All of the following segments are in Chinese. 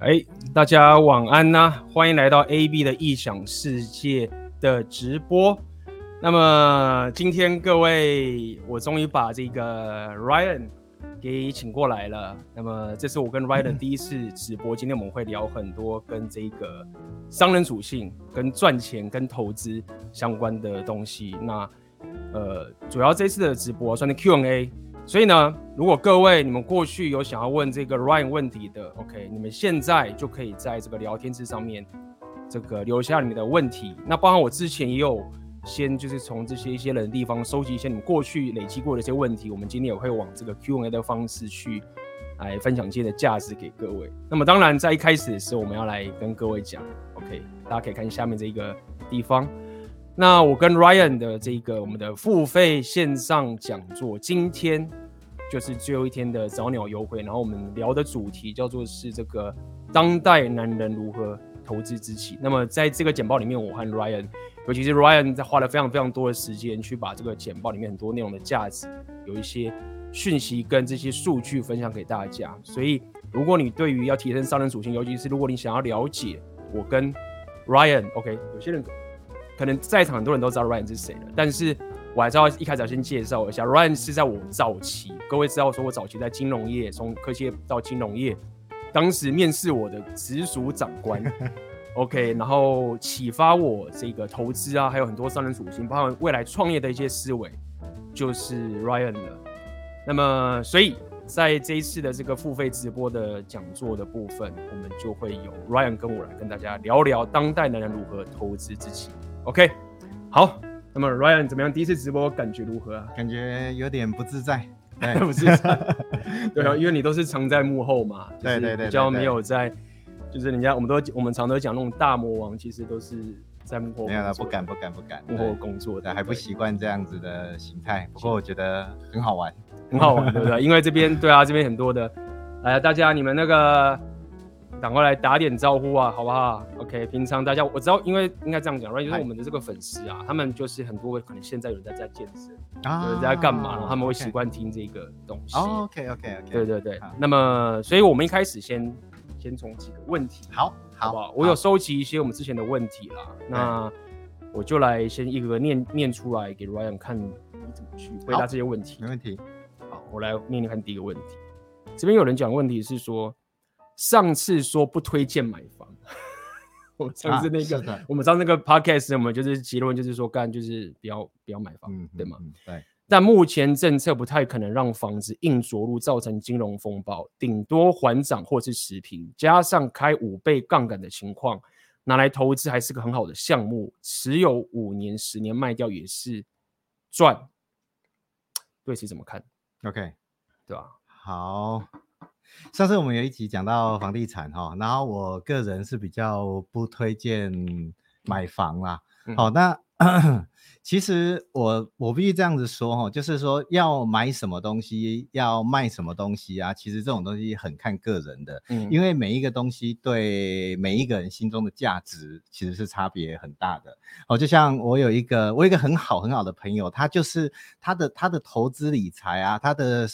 哎，大家晚安呐、啊！欢迎来到 AB 的异想世界的直播。那么今天各位，我终于把这个 Ryan 给请过来了。那么这是我跟 Ryan 第一次直播，今天我们会聊很多跟这个商人属性、跟赚钱、跟投资相关的东西。那呃，主要这次的直播算是 Q&A。所以呢，如果各位你们过去有想要问这个 Ryan 问题的，OK，你们现在就可以在这个聊天室上面这个留下你们的问题。那包含我之前也有先就是从这些一些人的地方收集一些你们过去累积过的一些问题，我们今天也会往这个 Q&A 的方式去来分享今天的价值给各位。那么当然在一开始的时候，我们要来跟各位讲，OK，大家可以看下面这个地方。那我跟 Ryan 的这个我们的付费线上讲座，今天就是最后一天的早鸟优惠。然后我们聊的主题叫做是这个当代男人如何投资自己。那么在这个简报里面，我和 Ryan，尤其是 Ryan 在花了非常非常多的时间去把这个简报里面很多内容的价值，有一些讯息跟这些数据分享给大家。所以如果你对于要提升商人属性，尤其是如果你想要了解我跟 Ryan，OK，有些人。可能在场很多人都知道 Ryan 是谁了，但是我还是要一开始要先介绍一下 Ryan 是在我早期，各位知道说我早期在金融业，从科技业到金融业，当时面试我的直属长官，OK，然后启发我这个投资啊，还有很多商人属性，包括未来创业的一些思维，就是 Ryan 了。那么，所以在这一次的这个付费直播的讲座的部分，我们就会有 Ryan 跟我来跟大家聊聊当代男人如何投资自己。OK，好，那么 Ryan 怎么样？第一次直播感觉如何啊？感觉有点不自在，不自在。对啊，因为你都是藏在幕后嘛，对对对，比较没有在，就是人家我们都我们常都讲那种大魔王，其实都是在幕后。没有了，不敢不敢不敢，幕后工作的，还不习惯这样子的形态。不过我觉得很好玩，很好玩，对不对？因为这边对啊，这边很多的，来大家你们那个。赶快来打点招呼啊，好不好？OK，平常大家我知道，因为应该这样讲，right，就是我们的这个粉丝啊，他们就是很多可能现在有人在在健身，啊、有人在干嘛，他们会习惯听这个东西。哦、OK OK OK，对对对。那么，所以我们一开始先先从几个问题，好，好，好不好？我有收集一些我们之前的问题啦，那我就来先一个个念念出来给 Ryan 看，你怎么去回答这些问题。没问题。好，我来念念看第一个问题。这边有人讲问题是说。上次说不推荐买房，我上次那个，啊、我们上次那个 podcast，我们就是结论就是说，干就是不要不要买房，嗯、对吗？对。但目前政策不太可能让房子硬着陆，造成金融风暴，顶多缓涨或是持平。加上开五倍杠杆的情况，拿来投资还是个很好的项目，持有五年、十年卖掉也是赚。对，此怎么看？OK，对吧？好。上次我们有一集讲到房地产哈，然后我个人是比较不推荐买房啦。好、嗯，那 其实我我必须这样子说哈，就是说要买什么东西，要卖什么东西啊，其实这种东西很看个人的，嗯，因为每一个东西对每一个人心中的价值其实是差别很大的。哦，就像我有一个我有一个很好很好的朋友，他就是他的他的投资理财啊，他的。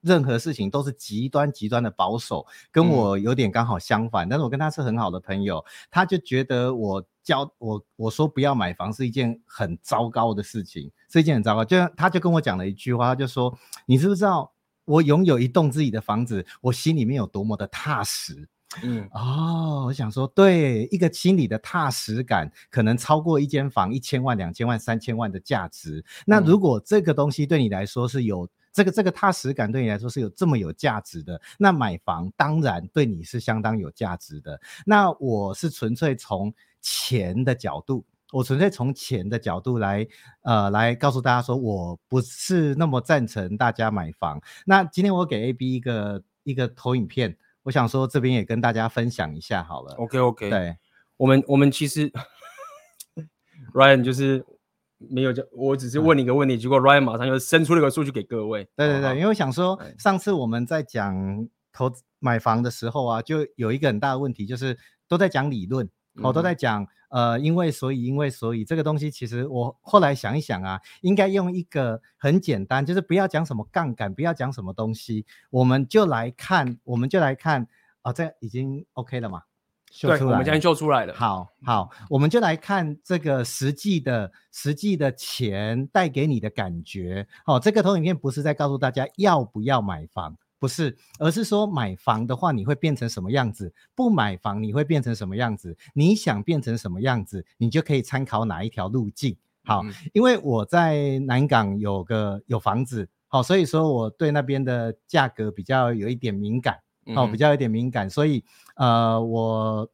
任何事情都是极端极端的保守，跟我有点刚好相反。嗯、但是我跟他是很好的朋友，他就觉得我教我我说不要买房是一件很糟糕的事情，是一件很糟糕。就他就跟我讲了一句话，他就说：“你知不知道我拥有一栋自己的房子，我心里面有多么的踏实？”嗯，哦，我想说，对，一个心理的踏实感，可能超过一间房一千万、两千万、三千万的价值。那如果这个东西对你来说是有。这个这个踏实感对你来说是有这么有价值的，那买房当然对你是相当有价值的。那我是纯粹从钱的角度，我纯粹从钱的角度来，呃，来告诉大家说，我不是那么赞成大家买房。那今天我给 AB 一个一个投影片，我想说这边也跟大家分享一下好了。OK OK，对，我们我们其实 Ryan 就是。没有，就我只是问你一个问题，嗯、结果 Ryan 马上就伸出了个数据给各位。对对对，因为我想说，上次我们在讲投资买房的时候啊，就有一个很大的问题，就是都在讲理论，我、嗯、都在讲呃，因为所以，因为所以，这个东西其实我后来想一想啊，应该用一个很简单，就是不要讲什么杠杆，不要讲什么东西，我们就来看，我们就来看。哦，这已经 OK 了吗？对，我们将秀出来了。好好，我们就来看这个实际的、实际的钱带给你的感觉。哦，这个投影片不是在告诉大家要不要买房，不是，而是说买房的话你会变成什么样子，不买房你会变成什么样子，你想变成什么样子，你就可以参考哪一条路径。好，嗯、因为我在南港有个有房子，好，所以说我对那边的价格比较有一点敏感。哦，比较有点敏感，所以呃，我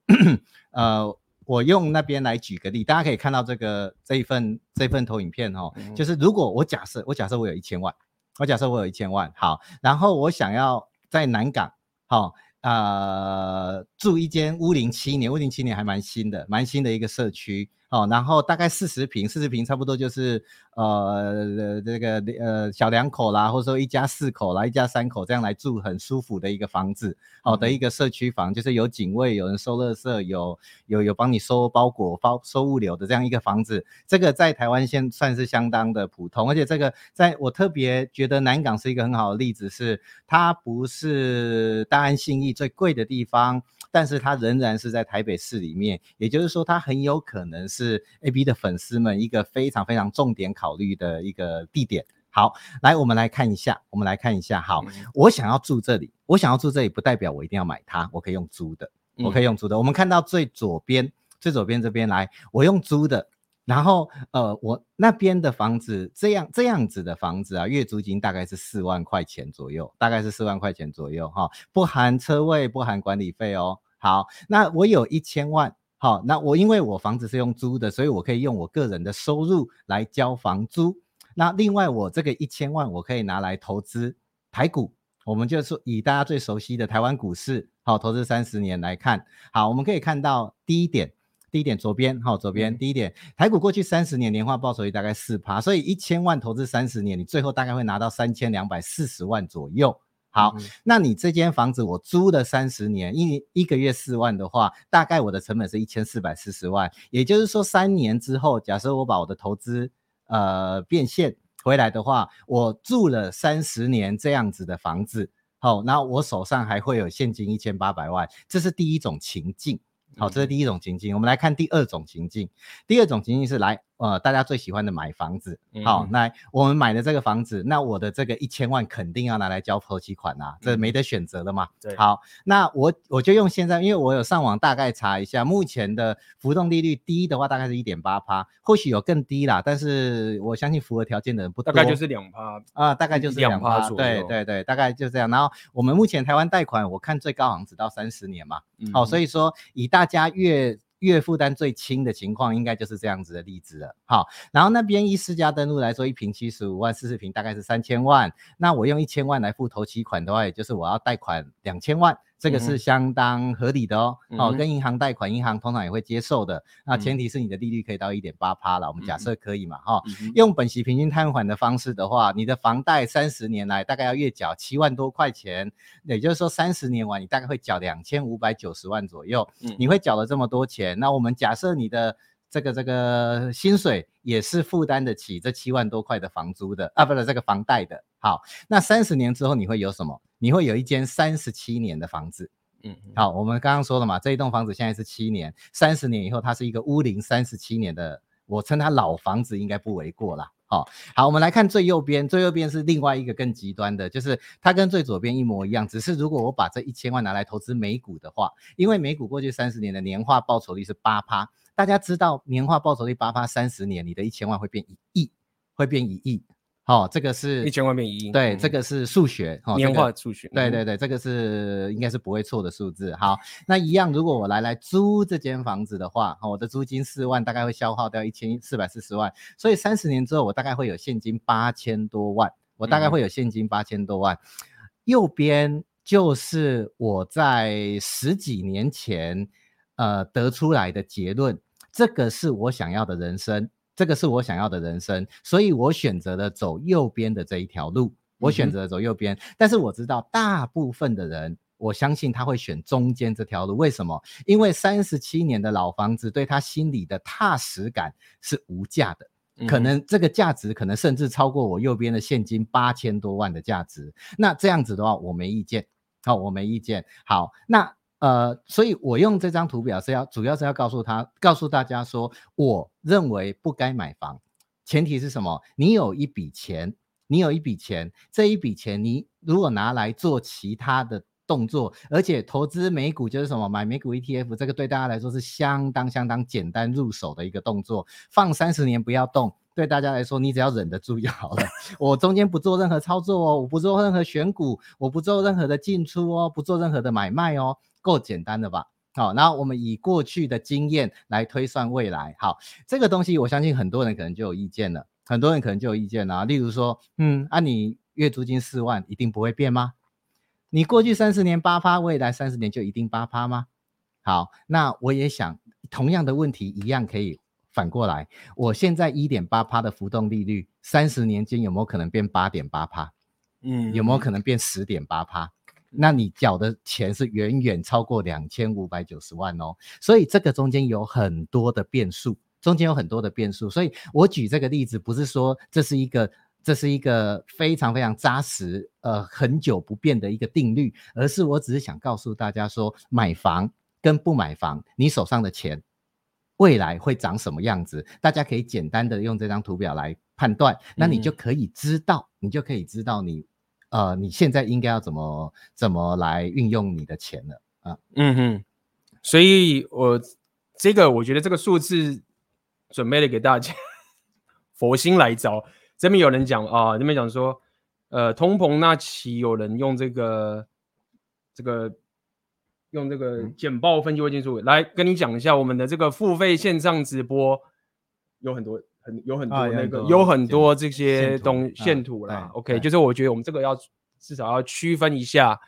呃，我用那边来举个例，大家可以看到这个这一份这一份投影片哦，嗯、就是如果我假设我假设我有一千万，我假设我有一千万，好，然后我想要在南港，好、哦，呃，住一间屋龄七年，屋龄七年还蛮新的，蛮新的一个社区。哦，然后大概四十平，四十平差不多就是呃这个呃小两口啦，或者说一家四口啦，一家三口这样来住很舒服的一个房子，好、哦、的一个社区房，就是有警卫，有人收垃圾，有有有帮你收包裹、包收物流的这样一个房子。这个在台湾现算是相当的普通，而且这个在我特别觉得南港是一个很好的例子是，是它不是大安信义最贵的地方。但是它仍然是在台北市里面，也就是说，它很有可能是 AB 的粉丝们一个非常非常重点考虑的一个地点。好，来，我们来看一下，我们来看一下。好，嗯、我想要住这里，我想要住这里，不代表我一定要买它，我可以用租的，我可以用租的。嗯、我们看到最左边，最左边这边来，我用租的。然后，呃，我那边的房子这样这样子的房子啊，月租金大概是四万块钱左右，大概是四万块钱左右哈，不含车位，不含管理费哦。好，那我有一千万，好，那我因为我房子是用租的，所以我可以用我个人的收入来交房租。那另外我这个一千万，我可以拿来投资台股，我们就是以大家最熟悉的台湾股市，好，投资三十年来看，好，我们可以看到第一点。第一点，左边，好，左边，第一点，台股过去三十年年化报酬率大概四趴，所以一千万投资三十年，你最后大概会拿到三千两百四十万左右。好，嗯、那你这间房子我租了三十年，一一个月四万的话，大概我的成本是一千四百四十万。也就是说，三年之后，假设我把我的投资呃变现回来的话，我住了三十年这样子的房子，好，那我手上还会有现金一千八百万，这是第一种情境。好，这是第一种情境。我们来看第二种情境。第二种情境是来。呃，大家最喜欢的买房子，好，那我们买的这个房子，那我的这个一千万肯定要拿来交头期款啊，这没得选择的嘛。对，好，那我我就用现在，因为我有上网大概查一下，目前的浮动利率低的话，大概是一点八趴，或许有更低啦，但是我相信符合条件的人不多，大概就是两趴啊，大概就是两趴左右，对对对，大概就这样。然后我们目前台湾贷款，我看最高好像只到三十年嘛，好，所以说以大家越月负担最轻的情况，应该就是这样子的例子了。好，然后那边一私家登录来说，一坪七十五万，四十坪大概是三千万。那我用一千万来付头期款的话，也就是我要贷款两千万。这个是相当合理的哦，嗯、哦，跟银行贷款，银行通常也会接受的。嗯、那前提是你的利率可以到一点八趴了，我们假设可以嘛，哈、嗯。用本息平均摊还的方式的话，你的房贷三十年来大概要月缴七万多块钱，也就是说三十年完你大概会缴两千五百九十万左右。嗯、你会缴了这么多钱，那我们假设你的这个这个薪水也是负担得起这七万多块的房租的啊，不是这个房贷的。好，那三十年之后你会有什么？你会有一间三十七年的房子，嗯，好，我们刚刚说了嘛，这一栋房子现在是七年，三十年以后它是一个屋龄三十七年的，我称它老房子应该不为过啦。好，好，我们来看最右边，最右边是另外一个更极端的，就是它跟最左边一模一样，只是如果我把这一千万拿来投资美股的话，因为美股过去三十年的年化报酬率是八趴，大家知道年化报酬率八趴，三十年你的一千万会变一亿，会变一亿。好、哦，这个是一千万变一亿，对，嗯、这个是数学，哦、年化数学，对对对，这个是应该是不会错的数字。好，那一样，如果我来来租这间房子的话，我的租金四万，大概会消耗掉一千四百四十万，所以三十年之后，我大概会有现金八千多万，我大概会有现金八千多万。嗯、右边就是我在十几年前呃得出来的结论，这个是我想要的人生。这个是我想要的人生，所以我选择了走右边的这一条路。我选择了走右边，嗯、但是我知道大部分的人，我相信他会选中间这条路。为什么？因为三十七年的老房子对他心里的踏实感是无价的，可能这个价值可能甚至超过我右边的现金八千多万的价值。那这样子的话，我没意见。好，我没意见。好，那呃，所以我用这张图表是要主要是要告诉他，告诉大家说，我认为不该买房，前提是什么？你有一笔钱，你有一笔钱，这一笔钱你如果拿来做其他的动作，而且投资美股就是什么？买美股 ETF，这个对大家来说是相当相当简单入手的一个动作，放三十年不要动。对大家来说，你只要忍得住就好了。我中间不做任何操作哦，我不做任何选股，我不做任何的进出哦，不做任何的买卖哦，够简单的吧？好，然后我们以过去的经验来推算未来。好，这个东西我相信很多人可能就有意见了，很多人可能就有意见了啊。例如说，嗯，啊，你月租金四万一定不会变吗？你过去三十年八趴，未来三十年就一定八趴吗？好，那我也想同样的问题一样可以。反过来，我现在一点八趴的浮动利率，三十年间有没有可能变八点八趴？嗯，有没有可能变十点八趴？那你缴的钱是远远超过两千五百九十万哦。所以这个中间有很多的变数，中间有很多的变数。所以我举这个例子，不是说这是一个这是一个非常非常扎实，呃，很久不变的一个定律，而是我只是想告诉大家说，买房跟不买房，你手上的钱。未来会长什么样子？大家可以简单的用这张图表来判断，那你就可以知道，嗯、你就可以知道你，呃，你现在应该要怎么怎么来运用你的钱了啊。嗯哼，所以我这个我觉得这个数字准备了给大家，佛心来着。这边有人讲啊，这边讲说，呃，通膨那期有人用这个这个。用这个简报分析会进出来跟你讲一下，我们的这个付费线上直播有很多很有很多那个、啊、有很多这些东线图啦。OK，就是我觉得我们这个要至少要区分一下，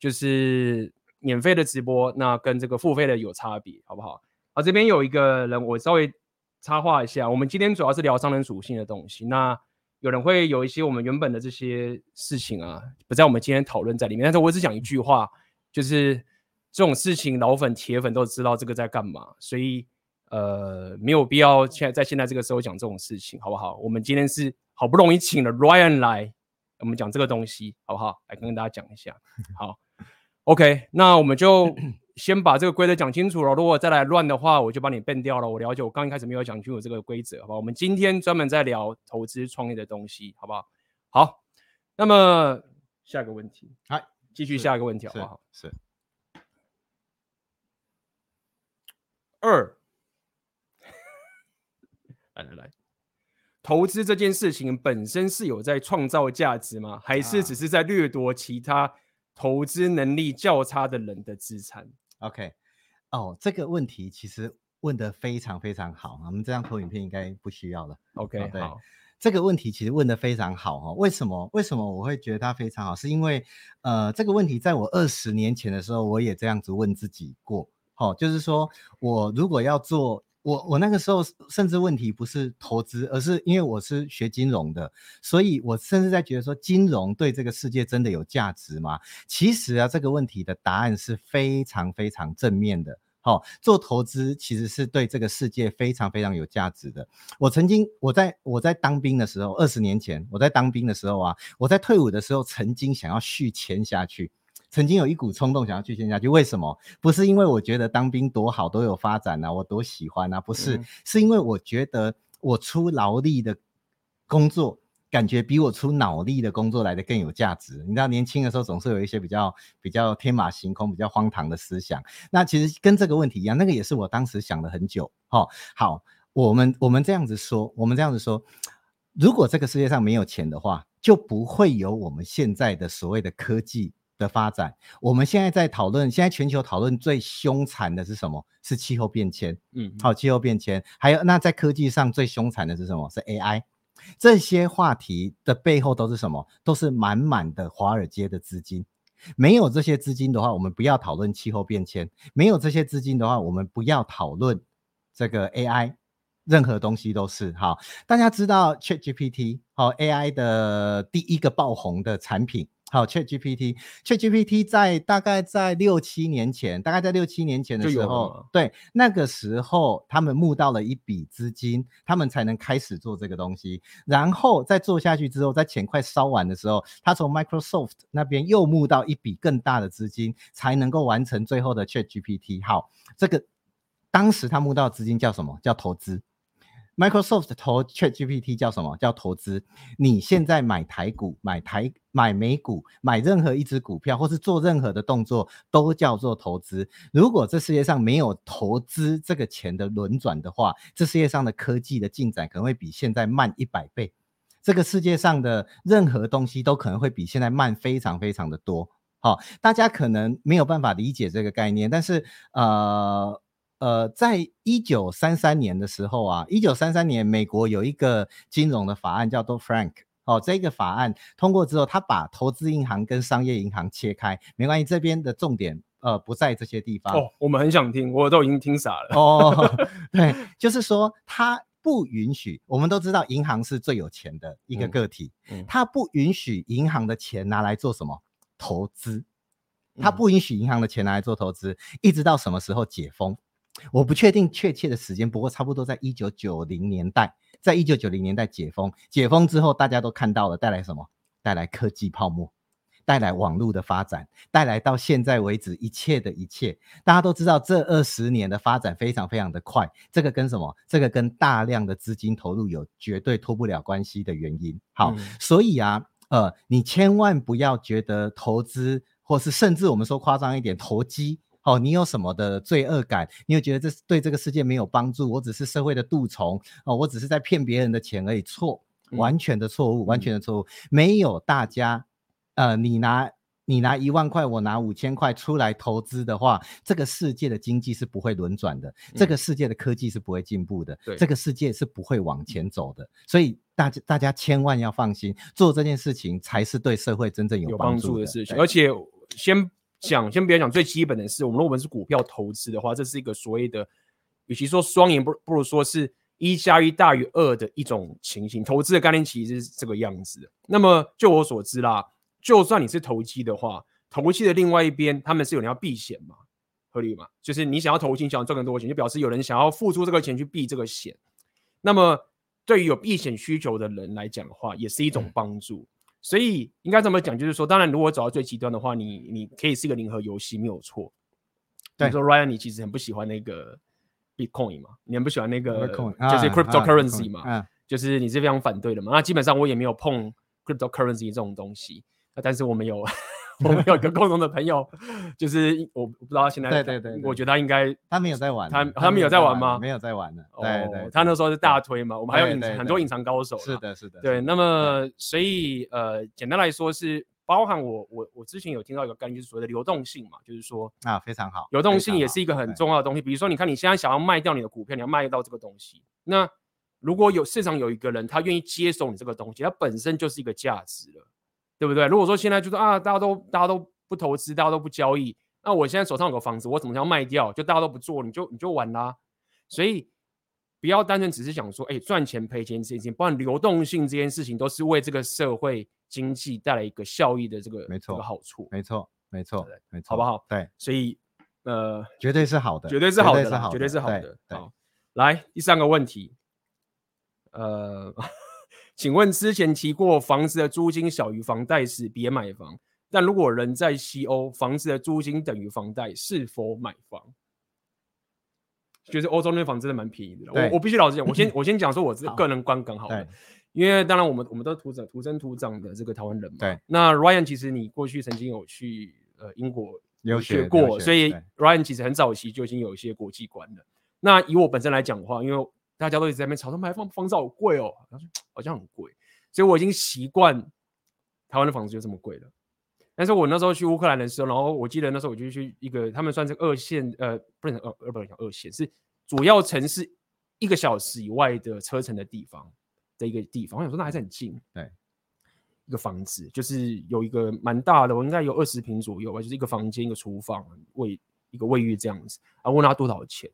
就是免费的直播那跟这个付费的有差别，好不好？啊，这边有一个人，我稍微插话一下，我们今天主要是聊商人属性的东西，那有人会有一些我们原本的这些事情啊，不在我们今天讨论在里面，但是我只讲一句话，就是。这种事情，老粉、铁粉都知道这个在干嘛，所以呃，没有必要现在在现在这个时候讲这种事情，好不好？我们今天是好不容易请了 Ryan 来，我们讲这个东西，好不好？来跟大家讲一下。好，OK，那我们就 先把这个规则讲清楚了。如果再来乱的话，我就把你 ban 掉了。我了解，我刚一开始没有讲清楚这个规则，好吧好？我们今天专门在聊投资创业的东西，好不好？好，那么下一个问题，来继续下一个问题，好不好？是。是二，来来来，投资这件事情本身是有在创造价值吗？还是只是在掠夺其他投资能力较差的人的资产？OK，哦，这个问题其实问得非常非常好，我们这张投影片应该不需要了。OK，哦，对，好，这个问题其实问得非常好哈。为什么？为什么我会觉得它非常好？是因为呃，这个问题在我二十年前的时候，我也这样子问自己过。哦，就是说我如果要做，我我那个时候甚至问题不是投资，而是因为我是学金融的，所以我甚至在觉得说，金融对这个世界真的有价值吗？其实啊，这个问题的答案是非常非常正面的。好，做投资其实是对这个世界非常非常有价值的。我曾经我在我在当兵的时候，二十年前我在当兵的时候啊，我在退伍的时候曾经想要续签下去。曾经有一股冲动想要去签下去，为什么？不是因为我觉得当兵多好，多有发展啊，我多喜欢啊，不是，嗯、是因为我觉得我出劳力的工作，感觉比我出脑力的工作来的更有价值。你知道，年轻的时候总是有一些比较比较天马行空、比较荒唐的思想。那其实跟这个问题一样，那个也是我当时想了很久。哦，好，我们我们这样子说，我们这样子说，如果这个世界上没有钱的话，就不会有我们现在的所谓的科技。的发展，我们现在在讨论，现在全球讨论最凶残的是什么？是气候变迁。嗯，好，气候变迁，还有那在科技上最凶残的是什么？是 AI。这些话题的背后都是什么？都是满满的华尔街的资金。没有这些资金的话，我们不要讨论气候变迁；没有这些资金的话，我们不要讨论这个 AI。任何东西都是好。大家知道 ChatGPT 好 AI 的第一个爆红的产品。好，ChatGPT，ChatGPT 在大概在六七年前，大概在六七年前的时候，对，那个时候他们募到了一笔资金，他们才能开始做这个东西。然后在做下去之后，在钱快烧完的时候，他从 Microsoft 那边又募到一笔更大的资金，才能够完成最后的 ChatGPT。好，这个当时他募到资金叫什么？叫投资。Microsoft 投 ChatGPT 叫什么？叫投资。你现在买台股、买台、买美股、买任何一只股票，或是做任何的动作，都叫做投资。如果这世界上没有投资这个钱的轮转的话，这世界上的科技的进展可能会比现在慢一百倍。这个世界上的任何东西都可能会比现在慢非常非常的多。好，大家可能没有办法理解这个概念，但是呃。呃，在一九三三年的时候啊，一九三三年，美国有一个金融的法案叫做 Frank 哦，这个法案通过之后，他把投资银行跟商业银行切开，没关系，这边的重点呃不在这些地方哦。我们很想听，我都已经听傻了哦。对，就是说他不允许，我们都知道银行是最有钱的一个个体，嗯嗯、他不允许银行的钱拿来做什么投资，他不允许银行的钱拿来做投资，一直到什么时候解封？我不确定确切的时间，不过差不多在一九九零年代，在一九九零年代解封，解封之后，大家都看到了带来什么？带来科技泡沫，带来网络的发展，带来到现在为止一切的一切。大家都知道，这二十年的发展非常非常的快，这个跟什么？这个跟大量的资金投入有绝对脱不了关系的原因。好，嗯、所以啊，呃，你千万不要觉得投资，或是甚至我们说夸张一点，投机。哦，你有什么的罪恶感？你有觉得这对这个世界没有帮助？我只是社会的蠹虫哦，我只是在骗别人的钱而已。错，完全的错误，嗯、完全的错误。没有大家，呃，你拿你拿一万块，我拿五千块出来投资的话，这个世界的经济是不会轮转的，嗯、这个世界的科技是不会进步的，对这个世界是不会往前走的。所以大家大家千万要放心，做这件事情才是对社会真正有帮助的事情。而且先。讲先不要讲最基本的是，我们如果我们是股票投资的话，这是一个所谓的，与其说双赢，不不如说是一加一大于二的一种情形。投资的概念其实是这个样子的。那么就我所知啦，就算你是投机的话，投机的另外一边他们是有人要避险嘛，合理吗？就是你想要投机，想要赚更多钱，就表示有人想要付出这个钱去避这个险。那么对于有避险需求的人来讲的话，也是一种帮助。嗯所以应该这么讲，就是说，当然，如果走到最极端的话，你你可以是一个零和游戏，没有错。对，说 Ryan，你其实很不喜欢那个 Bitcoin 嘛，你很不喜欢那个就是 cryptocurrency 嘛，就是你是非常反对的嘛。那基本上我也没有碰 cryptocurrency 这种东西，但是我们有。我们有一个共同的朋友，就是我不知道他现在，对对对，我觉得他应该他没有在玩，他他没有在玩吗？没有在玩的，对对，他那时候是大推嘛，我们还有隐很多隐藏高手，是的，是的，对。那么所以呃，简单来说是包含我我我之前有听到一个概念，就是所谓的流动性嘛，就是说啊非常好，流动性也是一个很重要的东西。比如说，你看你现在想要卖掉你的股票，你要卖到这个东西，那如果有市场有一个人他愿意接手你这个东西，它本身就是一个价值了，对不对？如果说现在就是啊，大家都大家都。不投资，大家都不交易。那我现在手上有个房子，我怎么想要卖掉？就大家都不做，你就你就完啦。所以不要单纯只是想说，哎，赚钱赔钱这件事情，不然流动性这件事情都是为这个社会经济带来一个效益的这个没错这个好处。没错，没错，没错，好不好？对，所以呃，绝对是好的，绝对是好的，绝对是好的。好，来第三个问题，呃，请问之前提过房子的租金小于房贷时，别买房。但如果人在西欧，房子的租金等于房贷，是否买房？就是欧洲那房子真的蛮便宜的。我我必须老实讲，我先 我先讲说我这个人观感好了，因为当然我们我们都土长土生土长的这个台湾人嘛。对。那 Ryan 其实你过去曾经有去呃英国留学过，所以 Ryan 其实很早期就已经有一些国际观了。那以我本身来讲的话，因为大家都一直在那边吵他们还放房子好贵哦，好像很贵，所以我已经习惯台湾的房子就这么贵了。但是我那时候去乌克兰的时候，然后我记得那时候我就去一个他们算是二线，呃，不能呃，不能讲二线，是主要城市一个小时以外的车程的地方的一个地方。我想说那还是很近，对，一个房子就是有一个蛮大的，我应该有二十平左右吧，就是一个房间、一个厨房、卫一个卫浴这样子。然后问他多少钱，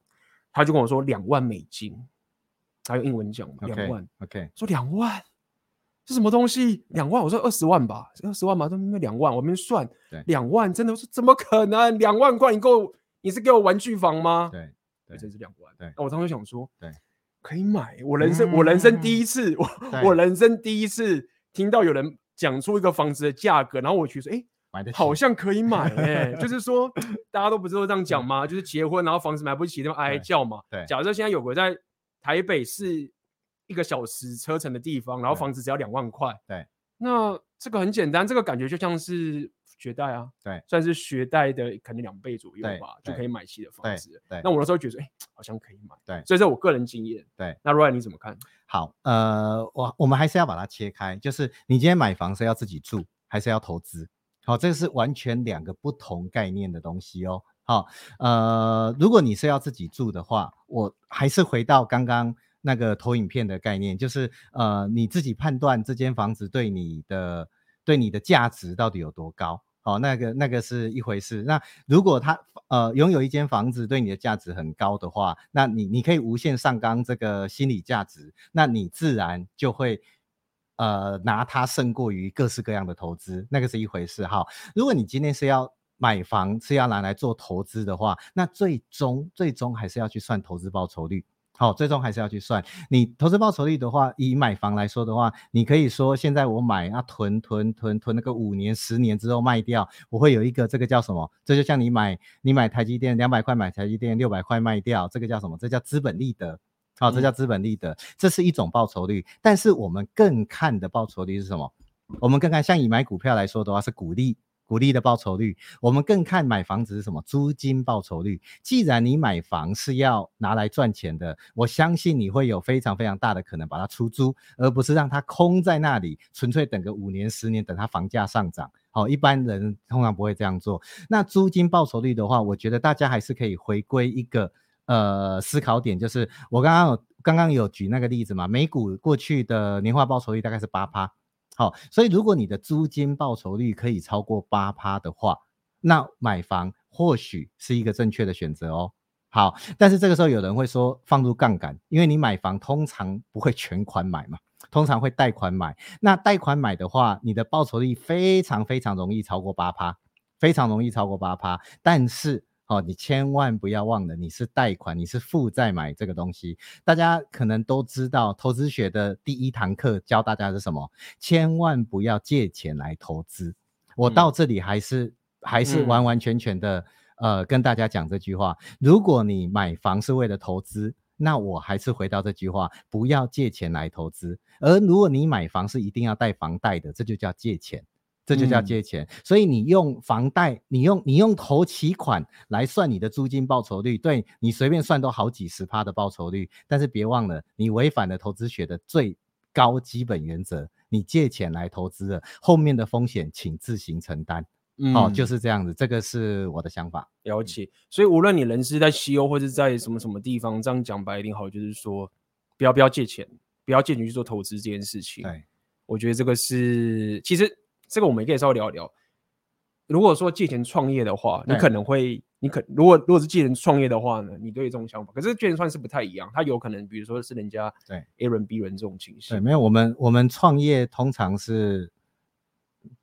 他就跟我说两万美金。还有英文讲嘛，两万。OK，说两万是什么东西？两万，我说二十万吧，二十万嘛，都那两万，我们算两万，真的是怎么可能？两万块你够？你是给我玩具房吗？对，对，这是两万。对，我当时想说，对，可以买。我人生，我人生第一次，我我人生第一次听到有人讲出一个房子的价格，然后我觉得，哎。好像可以买哎、欸，就是说大家都不是都这样讲吗？就是结婚然后房子买不起，那么哀哀叫嘛。对，假设现在有个在台北是一个小时车程的地方，然后房子只要两万块，对，那这个很简单，这个感觉就像是学贷啊，对，算是学贷的可能两倍左右吧，就可以买起的房子。对，那我那时候觉得，哎、欸，好像可以买。对，所以这我个人经验。对，那 Ryan 你怎么看？好，呃，我我们还是要把它切开，就是你今天买房是要自己住，还是要投资？好，这个是完全两个不同概念的东西哦。好，呃，如果你是要自己住的话，我还是回到刚刚那个投影片的概念，就是呃，你自己判断这间房子对你的对你的价值到底有多高。好，那个那个是一回事。那如果他呃拥有一间房子对你的价值很高的话，那你你可以无限上纲这个心理价值，那你自然就会。呃，拿它胜过于各式各样的投资，那个是一回事哈。如果你今天是要买房，是要拿来做投资的话，那最终最终还是要去算投资报酬率。好，最终还是要去算你投资报酬率的话，以买房来说的话，你可以说现在我买啊囤囤囤囤那个五年十年之后卖掉，我会有一个这个叫什么？这就像你买你买台积电两百块买台积电六百块卖掉，这个叫什么？这叫资本利得。好，这叫资本利得，这是一种报酬率。但是我们更看的报酬率是什么？我们更看，像以买股票来说的话，是股利，股利的报酬率。我们更看买房子是什么？租金报酬率。既然你买房是要拿来赚钱的，我相信你会有非常非常大的可能把它出租，而不是让它空在那里，纯粹等个五年十年，等它房价上涨。好，一般人通常不会这样做。那租金报酬率的话，我觉得大家还是可以回归一个。呃，思考点就是我刚刚有刚刚有举那个例子嘛，美股过去的年化报酬率大概是八趴，好，所以如果你的租金报酬率可以超过八趴的话，那买房或许是一个正确的选择哦。好，但是这个时候有人会说放入杠杆，因为你买房通常不会全款买嘛，通常会贷款买，那贷款买的话，你的报酬率非常非常容易超过八趴，非常容易超过八趴，但是。哦，你千万不要忘了，你是贷款，你是负债买这个东西。大家可能都知道，投资学的第一堂课教大家是什么？千万不要借钱来投资。我到这里还是、嗯、还是完完全全的、嗯、呃跟大家讲这句话。如果你买房是为了投资，那我还是回到这句话，不要借钱来投资。而如果你买房是一定要贷房贷的，这就叫借钱。这就叫借钱，嗯、所以你用房贷，你用你用头期款来算你的租金报酬率，对，你随便算都好几十趴的报酬率，但是别忘了，你违反了投资学的最高基本原则，你借钱来投资了，后面的风险请自行承担。嗯，哦，就是这样子，这个是我的想法。了解，所以无论你人是在西欧或者在什么什么地方，这样讲白一点好，就是说不要不要借钱，不要借钱去做投资这件事情。对，我觉得这个是其实。这个我们也可以稍微聊一聊。如果说借钱创业的话，你可能会，你可如果如果是借钱创业的话呢，你对这种想法，可是借钱算是不太一样，它有可能，比如说是人家对 A 轮 B 轮这种情形。对，没有，我们我们创业通常是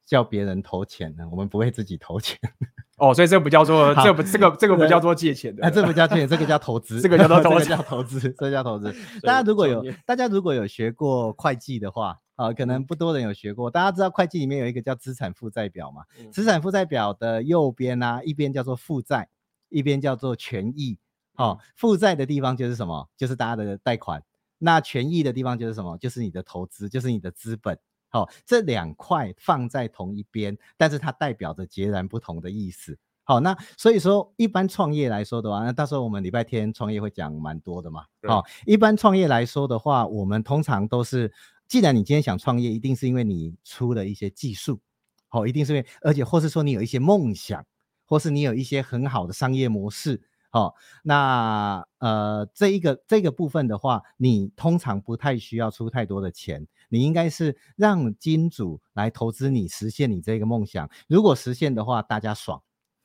叫别人投钱的，我们不会自己投钱。哦，所以这不叫做这不这个这个不叫做借钱的，啊，这不叫借钱，这个叫投资，这个叫做 投资，这个叫投资，这叫投资。大家如果有大家如果有学过会计的话。啊，可能不多人有学过。大家知道会计里面有一个叫资产负债表嘛？嗯、资产负债表的右边啊，一边叫做负债，一边叫做权益。哦，负债的地方就是什么？就是大家的贷款。那权益的地方就是什么？就是你的投资，就是你的资本。好、哦，这两块放在同一边，但是它代表着截然不同的意思。好，那所以说，一般创业来说的话，那到时候我们礼拜天创业会讲蛮多的嘛。好、哦，一般创业来说的话，我们通常都是。既然你今天想创业，一定是因为你出了一些技术，好、哦，一定是因为，而且或是说你有一些梦想，或是你有一些很好的商业模式，好、哦，那呃这一个这个部分的话，你通常不太需要出太多的钱，你应该是让金主来投资你，实现你这个梦想。如果实现的话，大家爽；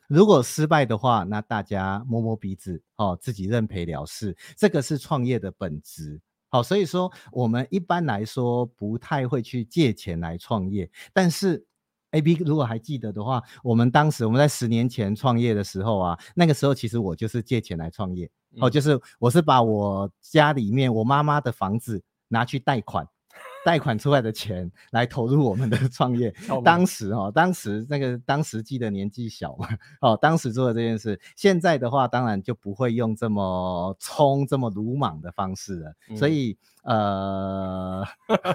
如果失败的话，那大家摸摸鼻子，哦，自己认赔了事。这个是创业的本质。好，所以说我们一般来说不太会去借钱来创业，但是 AB 如果还记得的话，我们当时我们在十年前创业的时候啊，那个时候其实我就是借钱来创业，哦，就是我是把我家里面我妈妈的房子拿去贷款。贷款出来的钱来投入我们的创业，当时哦，当时那个当时记得年纪小嘛，哦，当时做的这件事，现在的话当然就不会用这么冲、这么鲁莽的方式了。嗯、所以呃，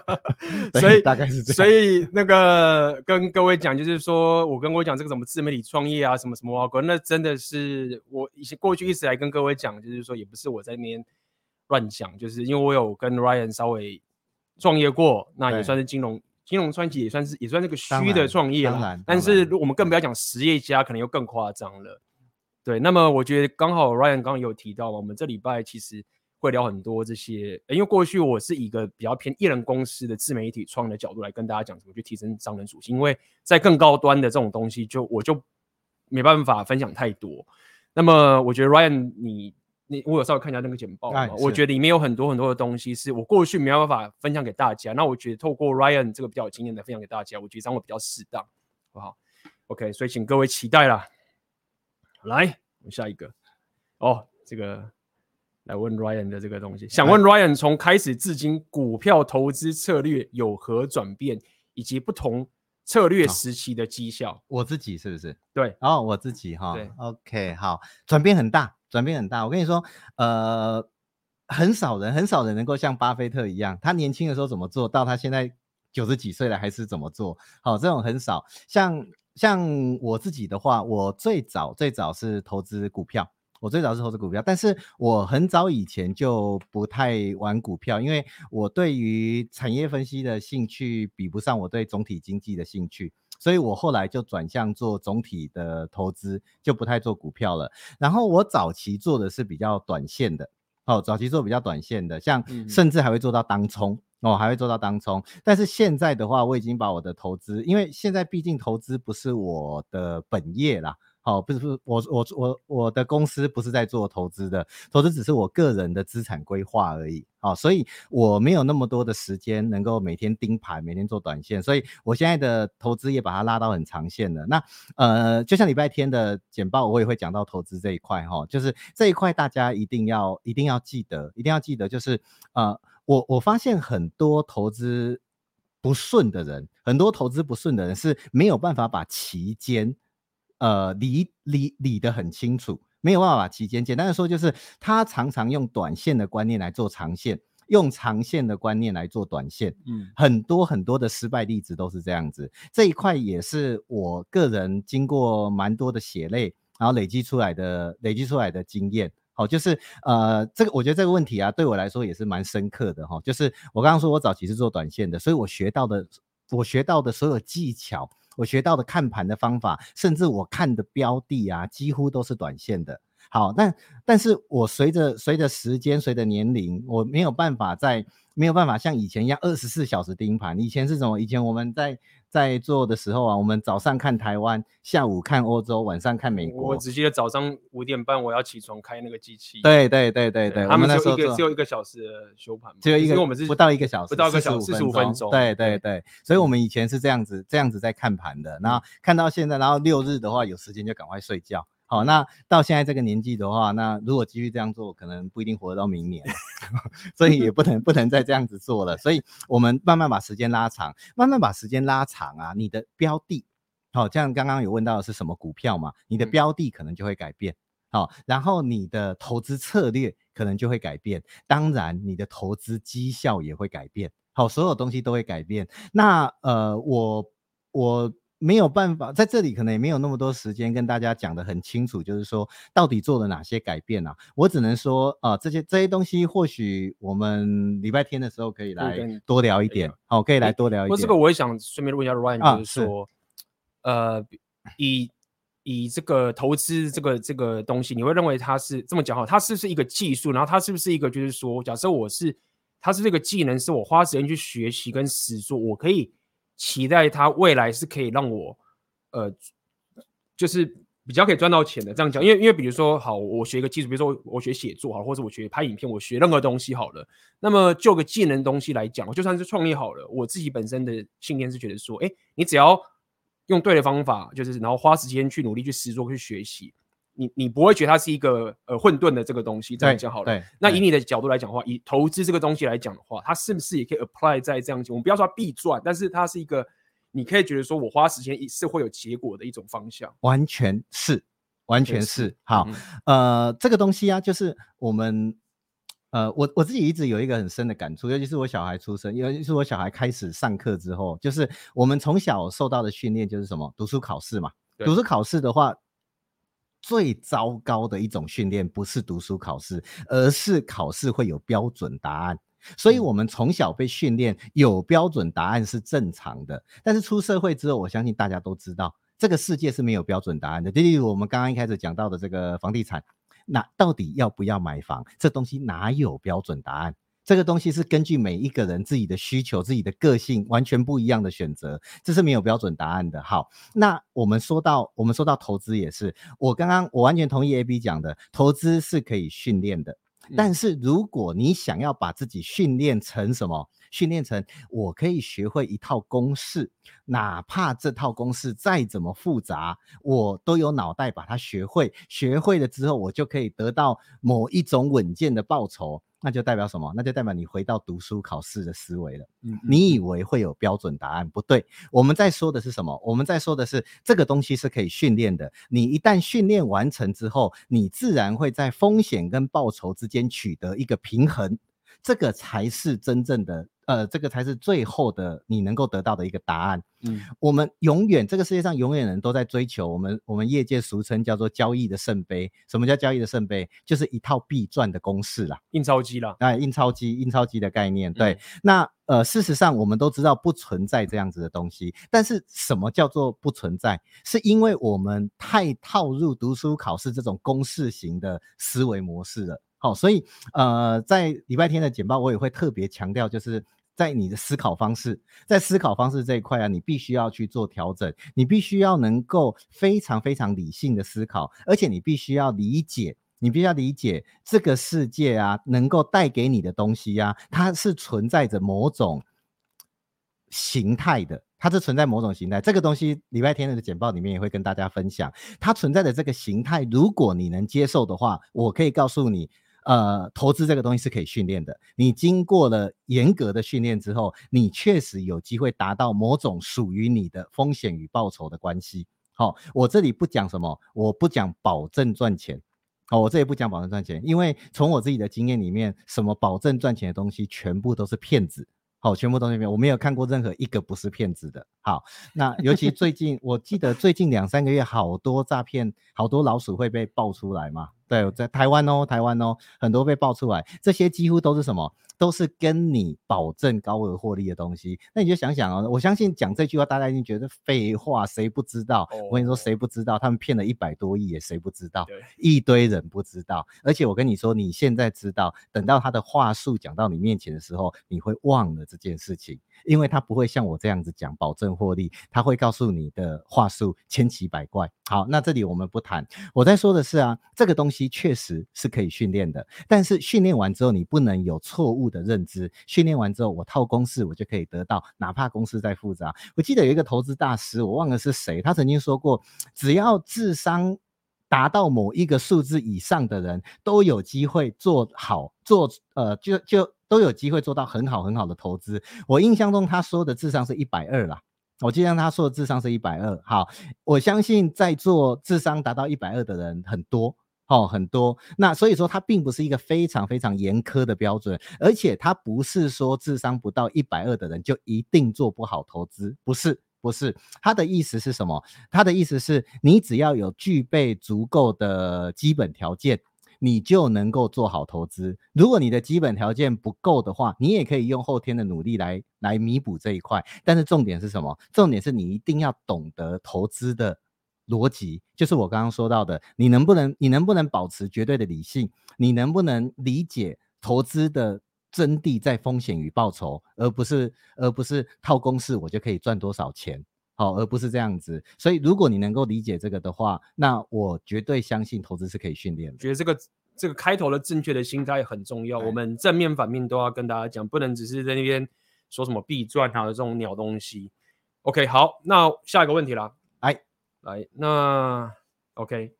所以大概是这样。所以那个跟各位讲，就是说我跟我讲这个什么自媒体创业啊，什么什么啊，那真的是我以前过去一直来跟各位讲，就是说也不是我在那边乱讲，就是因为我有跟 Ryan 稍微。创业过，那也算是金融金融传奇，也算是也算是个虚的创业了。但是我们更不要讲实业家，可能又更夸张了。对，那么我觉得刚好 Ryan 刚刚有提到嘛，我们这礼拜其实会聊很多这些，因为过去我是一个比较偏艺人公司的自媒体创的角度来跟大家讲怎么去提升商人属性，因为在更高端的这种东西就，就我就没办法分享太多。那么我觉得 Ryan 你。你我有稍微看一下那个简报，哎、我觉得里面有很多很多的东西是我过去没有办法分享给大家。那我觉得透过 Ryan 这个比较有经验的分享给大家，我觉得这样会比较适当，好不好？OK，所以请各位期待啦。来，我们下一个哦，这个来问 Ryan 的这个东西，想问 Ryan 从开始至今股票投资策略有何转变，以及不同策略时期的绩效？我自己是不是？对，哦，我自己哈。对，OK，好，转变很大。转变很大，我跟你说，呃，很少人，很少人能够像巴菲特一样，他年轻的时候怎么做到他现在九十几岁了还是怎么做，好，这种很少。像像我自己的话，我最早最早是投资股票，我最早是投资股票，但是我很早以前就不太玩股票，因为我对于产业分析的兴趣比不上我对总体经济的兴趣。所以我后来就转向做总体的投资，就不太做股票了。然后我早期做的是比较短线的，哦，早期做比较短线的，像甚至还会做到当冲，哦，还会做到当冲。但是现在的话，我已经把我的投资，因为现在毕竟投资不是我的本业啦。好、哦，不是不是，我我我我的公司不是在做投资的，投资只是我个人的资产规划而已。好、哦，所以我没有那么多的时间能够每天盯盘，每天做短线，所以我现在的投资也把它拉到很长线了。那呃，就像礼拜天的简报，我也会讲到投资这一块哈、哦，就是这一块大家一定要一定要记得，一定要记得，就是呃，我我发现很多投资不顺的人，很多投资不顺的人是没有办法把期间。呃，理理理得很清楚，没有办法把期间。简单的说，就是他常常用短线的观念来做长线，用长线的观念来做短线。嗯，很多很多的失败例子都是这样子。这一块也是我个人经过蛮多的血泪，然后累积出来的累积出来的经验。好，就是呃，这个我觉得这个问题啊，对我来说也是蛮深刻的哈。就是我刚刚说我早期是做短线的，所以我学到的我学到的所有技巧。我学到的看盘的方法，甚至我看的标的啊，几乎都是短线的。好，但但是我随着随着时间，随着年龄，我没有办法在没有办法像以前一样二十四小时盯盘。以前是什么？以前我们在在做的时候啊，我们早上看台湾，下午看欧洲，晚上看美国。我直接早上五点半我要起床开那个机器。对对对对对，他们只有一个只有一个小时的休盘，只有一个，因为我们是不到一个小时，不到一个小时四十五分钟。对对对，所以我们以前是这样子这样子在看盘的，然后看到现在，然后六日的话有时间就赶快睡觉。好，那到现在这个年纪的话，那如果继续这样做，可能不一定活到明年，所以也不能不能再这样子做了。所以我们慢慢把时间拉长，慢慢把时间拉长啊，你的标的，好，像刚刚有问到的是什么股票嘛，你的标的可能就会改变，好，然后你的投资策略可能就会改变，当然你的投资绩效也会改变，好，所有东西都会改变。那呃，我我。没有办法在这里，可能也没有那么多时间跟大家讲得很清楚，就是说到底做了哪些改变啊？我只能说啊、呃，这些这些东西或许我们礼拜天的时候可以来多聊一点，好，可以来多聊一点。这个我也想顺便问一下 Ryan，就是说，啊、呃，以以这个投资这个这个东西，你会认为它是这么讲哈？它是不是一个技术？然后它是不是一个就是说，假设我是它是这个技能，是我花时间去学习跟实做，我可以。期待它未来是可以让我，呃，就是比较可以赚到钱的。这样讲，因为因为比如说，好，我学一个技术，比如说我学写作好，或者我学拍影片，我学任何东西好了。那么就个技能东西来讲，就算是创业好了，我自己本身的信念是觉得说，哎，你只要用对的方法，就是然后花时间去努力去实作去学习。你你不会觉得它是一个呃混沌的这个东西，这样讲好了。那以你的角度来讲的话，以投资这个东西来讲的话，它是不是也可以 apply 在这样子？我们不要说它必赚，但是它是一个你可以觉得说我花时间是会有结果的一种方向。完全是，完全是。是好，嗯、呃，这个东西啊，就是我们呃，我我自己一直有一个很深的感触，尤其是我小孩出生，尤其是我小孩开始上课之后，就是我们从小受到的训练就是什么？读书考试嘛。读书考试的话。最糟糕的一种训练不是读书考试，而是考试会有标准答案。所以，我们从小被训练有标准答案是正常的。但是出社会之后，我相信大家都知道，这个世界是没有标准答案的。例如，我们刚刚一开始讲到的这个房地产，那到底要不要买房？这东西哪有标准答案？这个东西是根据每一个人自己的需求、自己的个性完全不一样的选择，这是没有标准答案的。好，那我们说到我们说到投资也是，我刚刚我完全同意 AB 讲的，投资是可以训练的，但是如果你想要把自己训练成什么？训练成我可以学会一套公式，哪怕这套公式再怎么复杂，我都有脑袋把它学会。学会了之后，我就可以得到某一种稳健的报酬。那就代表什么？那就代表你回到读书考试的思维了。嗯，你以为会有标准答案？不对，我们在说的是什么？我们在说的是这个东西是可以训练的。你一旦训练完成之后，你自然会在风险跟报酬之间取得一个平衡。这个才是真正的。呃，这个才是最后的你能够得到的一个答案。嗯，我们永远这个世界上永远人都在追求我们我们业界俗称叫做交易的圣杯。什么叫交易的圣杯？就是一套必赚的公式啦，印钞机啦，哎，印钞机，印钞机的概念。对，嗯、那呃，事实上我们都知道不存在这样子的东西。但是什么叫做不存在？是因为我们太套入读书考试这种公式型的思维模式了。好，所以呃，在礼拜天的简报，我也会特别强调，就是在你的思考方式，在思考方式这一块啊，你必须要去做调整，你必须要能够非常非常理性的思考，而且你必须要理解，你必须要理解这个世界啊，能够带给你的东西啊，它是存在着某种形态的，它是存在某种形态。这个东西礼拜天的简报里面也会跟大家分享，它存在的这个形态，如果你能接受的话，我可以告诉你。呃，投资这个东西是可以训练的。你经过了严格的训练之后，你确实有机会达到某种属于你的风险与报酬的关系。好、我这里不讲什么，我不讲保证赚钱。好、哦，我这里不讲保证赚钱，因为从我自己的经验里面，什么保证赚钱的东西全部都是骗子。好、全部都是骗，我没有看过任何一个不是骗子的。好，那尤其最近，我记得最近两三个月，好多诈骗，好多老鼠会被爆出来嘛。对，在台湾哦，台湾哦，很多被爆出来，这些几乎都是什么？都是跟你保证高额获利的东西。那你就想想哦，我相信讲这句话，大家一定觉得废话，谁不知道？哦、我跟你说，谁不知道？他们骗了一百多亿，也谁不知道？一堆人不知道。而且我跟你说，你现在知道，等到他的话术讲到你面前的时候，你会忘了这件事情。因为他不会像我这样子讲保证获利，他会告诉你的话术千奇百怪。好，那这里我们不谈。我在说的是啊，这个东西确实是可以训练的，但是训练完之后你不能有错误的认知。训练完之后，我套公式，我就可以得到，哪怕公式再复杂。我记得有一个投资大师，我忘了是谁，他曾经说过，只要智商达到某一个数字以上的人，都有机会做好做呃就就。都有机会做到很好很好的投资。我印象中他说的智商是一百二啦，我记得他说的智商是一百二。好，我相信在座智商达到一百二的人很多哦，很多。那所以说它并不是一个非常非常严苛的标准，而且它不是说智商不到一百二的人就一定做不好投资，不是，不是。他的意思是什么？他的意思是你只要有具备足够的基本条件。你就能够做好投资。如果你的基本条件不够的话，你也可以用后天的努力来来弥补这一块。但是重点是什么？重点是你一定要懂得投资的逻辑，就是我刚刚说到的，你能不能你能不能保持绝对的理性？你能不能理解投资的真谛在风险与报酬，而不是而不是套公式我就可以赚多少钱？好，而不是这样子。所以如果你能够理解这个的话，那我绝对相信投资是可以训练的。觉得这个这个开头的正确的心态很重要，我们正面反面都要跟大家讲，不能只是在那边说什么必赚啊这种鸟东西。OK，好，那下一个问题啦，来来，那 OK。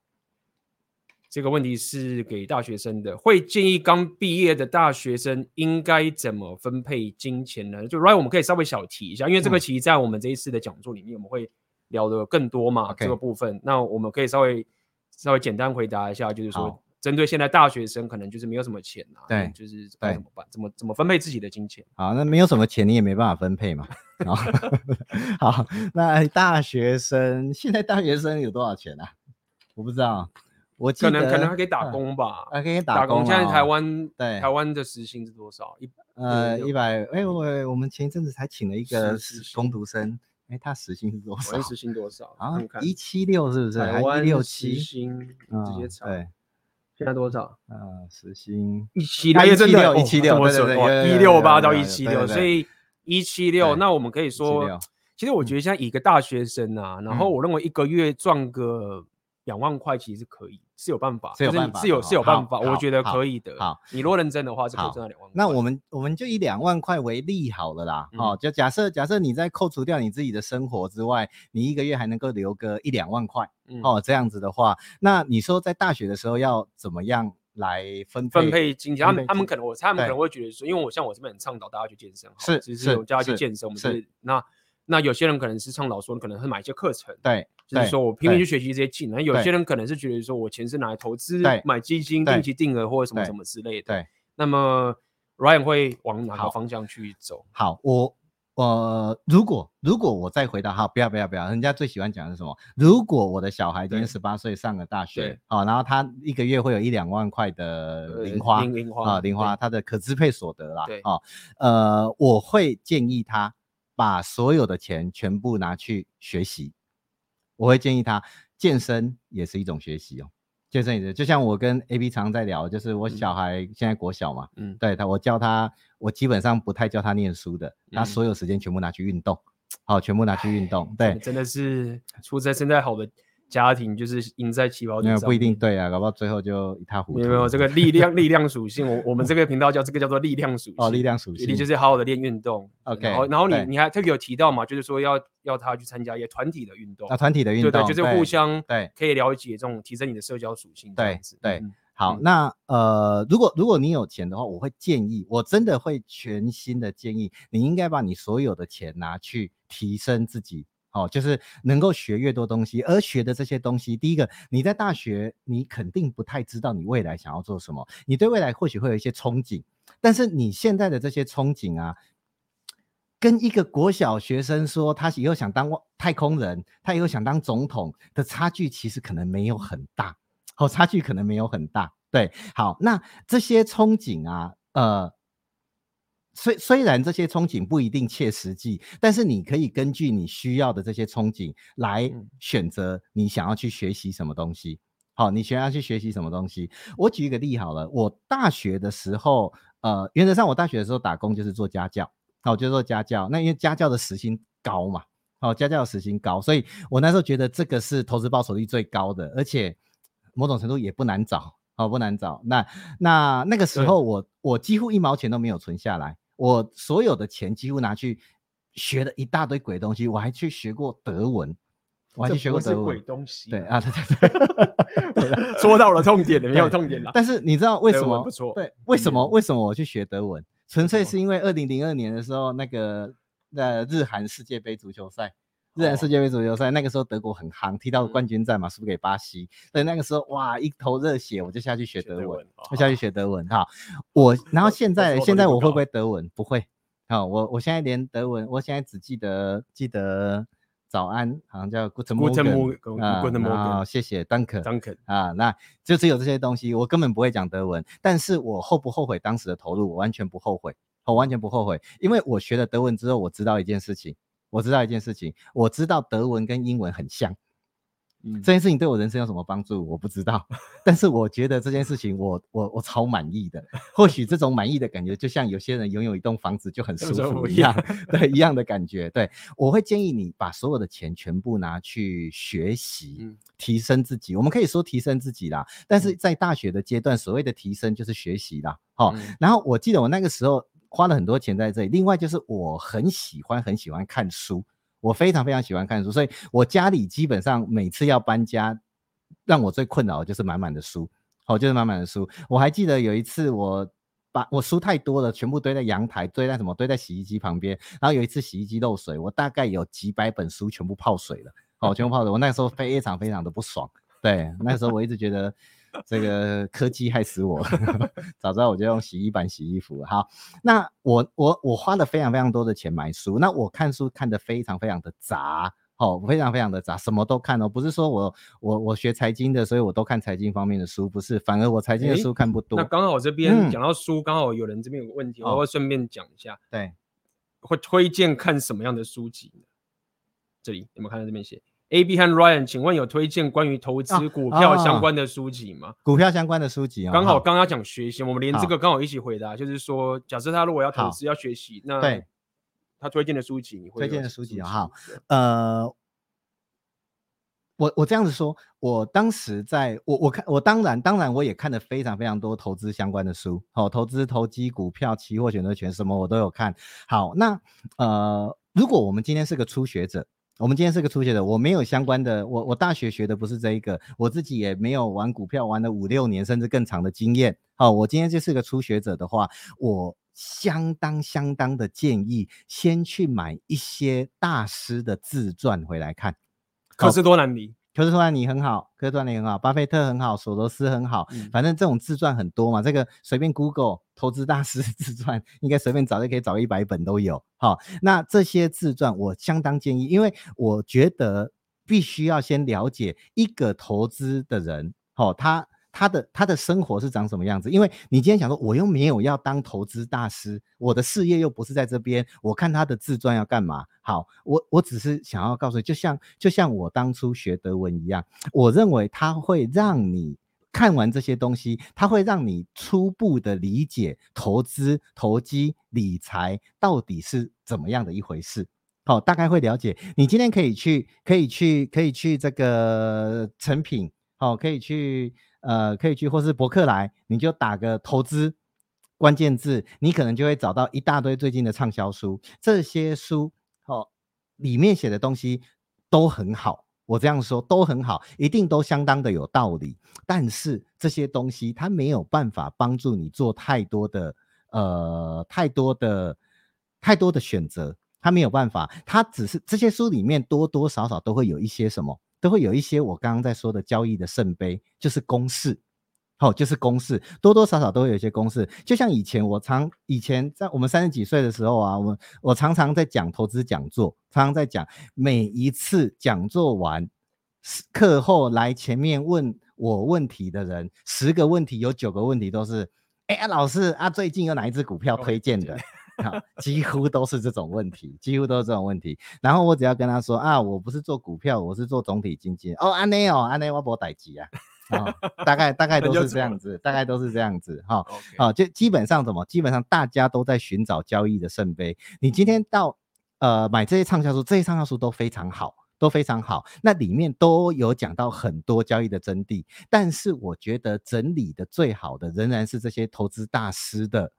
这个问题是给大学生的，会建议刚毕业的大学生应该怎么分配金钱呢？就 Right，我们可以稍微小提一下，因为这个其实在我们这一次的讲座里面，我们会聊的更多嘛，嗯、这个部分。那我们可以稍微稍微简单回答一下，就是说，针对现在大学生可能就是没有什么钱啊，对，就是该怎么办？怎么怎么分配自己的金钱？好，那没有什么钱，你也没办法分配嘛。好，好，那大学生现在大学生有多少钱啊？我不知道。我可能可能还可以打工吧，还可以打工。现在台湾对台湾的时薪是多少？一呃一百。哎，我我们前一阵子才请了一个工读生，哎，他时薪是多少？时薪多少？啊，一七六是不是？台湾六七薪直接查。对，现在多少？啊，时薪一七六，一七六，一七六，对对对，一六八到一七六，所以一七六。那我们可以说，其实我觉得现在一个大学生啊，然后我认为一个月赚个两万块其实是可以。是有办法，是有办法，是有是有办法，我觉得可以的。好，你如果认真的话，是可以赚到两万块。那我们我们就以两万块为例好了啦。哦，就假设假设你在扣除掉你自己的生活之外，你一个月还能够留个一两万块。哦，这样子的话，那你说在大学的时候要怎么样来分分配金钱？他们他们可能我猜他们可能会觉得说，因为我像我这边很倡导大家去健身，是是，我叫他去健身，我们是那。那有些人可能是倡导说，可能会买一些课程，对，就是说我拼命去学习这些技能。有些人可能是觉得说我钱是拿来投资，买基金、定期定额或者什么什么之类的。对，那么 Ryan 会往哪个方向去走？好，我呃，如果如果我再回答，哈，不要不要不要，人家最喜欢讲的是什么？如果我的小孩今年十八岁上了大学，好，然后他一个月会有一两万块的零花，零花啊，零花，他的可支配所得啦，对，啊，呃，我会建议他。把所有的钱全部拿去学习，我会建议他健身也是一种学习哦。健身也是，就像我跟 AB 常在聊，就是我小孩现在国小嘛，嗯，对他，我教他，我基本上不太教他念书的，他所有时间全部拿去运动，好，全部拿去运动，对，真的是出生现在好的。家庭就是赢在起跑点上，不一定对啊，搞不好最后就一塌糊涂。没有没有这个力量 力量属性，我我们这个频道叫这个叫做力量属性哦，力量属性，你就是好好的练运动。OK，然后然后你你还特别有提到嘛，就是说要要他去参加一些团体的运动啊，团体的运动，对对，就是互相对可以了解这种提升你的社交属性。对对，好，那呃，如果如果你有钱的话，我会建议，我真的会全心的建议，你应该把你所有的钱拿去提升自己。哦，就是能够学越多东西，而学的这些东西，第一个，你在大学，你肯定不太知道你未来想要做什么，你对未来或许会有一些憧憬，但是你现在的这些憧憬啊，跟一个国小学生说他以后想当太空人，他以后想当总统的差距，其实可能没有很大，哦，差距可能没有很大，对，好，那这些憧憬啊，呃。虽虽然这些憧憬不一定切实际，但是你可以根据你需要的这些憧憬来选择你想要去学习什么东西。好，你想要去学习什么东西？我举一个例好了，我大学的时候，呃，原则上我大学的时候打工就是做家教，好，就做家教。那因为家教的时薪高嘛，好，家教的时薪高，所以我那时候觉得这个是投资报酬率最高的，而且某种程度也不难找，好，不难找。那那那个时候我我几乎一毛钱都没有存下来。我所有的钱几乎拿去学了一大堆鬼东西，我还去学过德文，我还去学过德文。鬼东西。对啊，对对对，说到了痛点了，没有痛点了。但是你知道为什么？不错。对，为什么？为什么我去学德文？纯粹是因为二零零二年的时候，那个呃日韩世界杯足球赛。日韩世界杯足球赛那个时候德国很夯，踢到冠军战嘛，输给巴西。所以那个时候哇，一头热血，我就下去学德文，我下去学德文哈。我 然后现在现在我会不会德文？不会。好，我我现在连德文，我现在只记得记得早安，好像叫 Good morning 啊，好，谢谢，Danke，Danke 啊，那就只有这些东西，我根本不会讲德文。但是我后不后悔当时的投入？我完全不后悔，我完全不后悔，因为我学了德文之后，我知道一件事情。我知道一件事情，我知道德文跟英文很像，嗯，这件事情对我人生有什么帮助？我不知道，但是我觉得这件事情我我我超满意的。或许这种满意的感觉，就像有些人拥有一栋房子就很舒服一样，对，一样的感觉。对，我会建议你把所有的钱全部拿去学习，嗯、提升自己。我们可以说提升自己啦，但是在大学的阶段，所谓的提升就是学习啦。好、嗯，然后我记得我那个时候花了很多钱在这里。另外就是我很喜欢很喜欢看书。我非常非常喜欢看书，所以我家里基本上每次要搬家，让我最困扰的就是满满的书，好，就是满满的书。我还记得有一次，我把我书太多了，全部堆在阳台，堆在什么？堆在洗衣机旁边。然后有一次洗衣机漏水，我大概有几百本书全部泡水了，好，全部泡水。我那时候非常非常的不爽，对，那时候我一直觉得。这个科技害死我，早知道我就用洗衣板洗衣服。好，那我我我花了非常非常多的钱买书，那我看书看得非常非常的杂，哦，非常非常的杂，什么都看哦，不是说我我我学财经的，所以我都看财经方面的书，不是，反而我财经的书看不多。那刚好我这边讲到书，刚、嗯、好有人这边有个问题，我会顺便讲一下。对，会推荐看什么样的书籍呢？这里有没有看到这边写？A B 和 Ryan，请问有推荐关于投资股票相关的书籍吗？股票相关的书籍啊，刚好刚刚讲学习，我们连这个刚好一起回答，就是说，假设他如果要投资要学习，那对，他推荐的书籍，你会推荐的书籍啊？好，呃，我我这样子说，我当时在我我看我当然当然我也看了非常非常多投资相关的书，好、哦，投资投机股票、期货、选择权什么我都有看。好，那呃，如果我们今天是个初学者。我们今天是个初学者，我没有相关的，我我大学学的不是这一个，我自己也没有玩股票玩了五六年甚至更长的经验。好，我今天就是个初学者的话，我相当相当的建议先去买一些大师的自传回来看。科斯托兰尼。科斯托兰尼很好，科斯托兰尼很好，巴菲特很好，索罗斯很好，嗯、反正这种自传很多嘛。这个随便 Google 投资大师自传，应该随便找就可以找一百本都有。好，那这些自传我相当建议，因为我觉得必须要先了解一个投资的人，好，他。他的他的生活是长什么样子？因为你今天想说，我又没有要当投资大师，我的事业又不是在这边，我看他的自传要干嘛？好，我我只是想要告诉你，就像就像我当初学德文一样，我认为他会让你看完这些东西，他会让你初步的理解投资、投机、理财到底是怎么样的一回事。好，大概会了解。你今天可以去，可以去，可以去这个成品，好，可以去。呃，可以去或是博客来，你就打个投资关键字，你可能就会找到一大堆最近的畅销书。这些书哦，里面写的东西都很好，我这样说都很好，一定都相当的有道理。但是这些东西它没有办法帮助你做太多的呃太多的太多的选择，它没有办法，它只是这些书里面多多少少都会有一些什么。都会有一些我刚刚在说的交易的圣杯，就是公式，好、哦，就是公式，多多少少都会有一些公式。就像以前我常以前在我们三十几岁的时候啊，我我常常在讲投资讲座，常常在讲，每一次讲座完，课后来前面问我问题的人，十个问题有九个问题都是，哎、老师啊，最近有哪一只股票推荐的？哦几乎都是这种问题，几乎都是这种问题。然后我只要跟他说啊，我不是做股票，我是做总体经济。哦，安内哦，安内我不待机啊。哦，大概大概 都是这样子，大概都是这样子。哈，好，就基本上怎么，基本上大家都在寻找交易的圣杯。你今天到呃买这些畅销书，这些畅销书都非常好，都非常好。那里面都有讲到很多交易的真谛，但是我觉得整理的最好的仍然是这些投资大师的。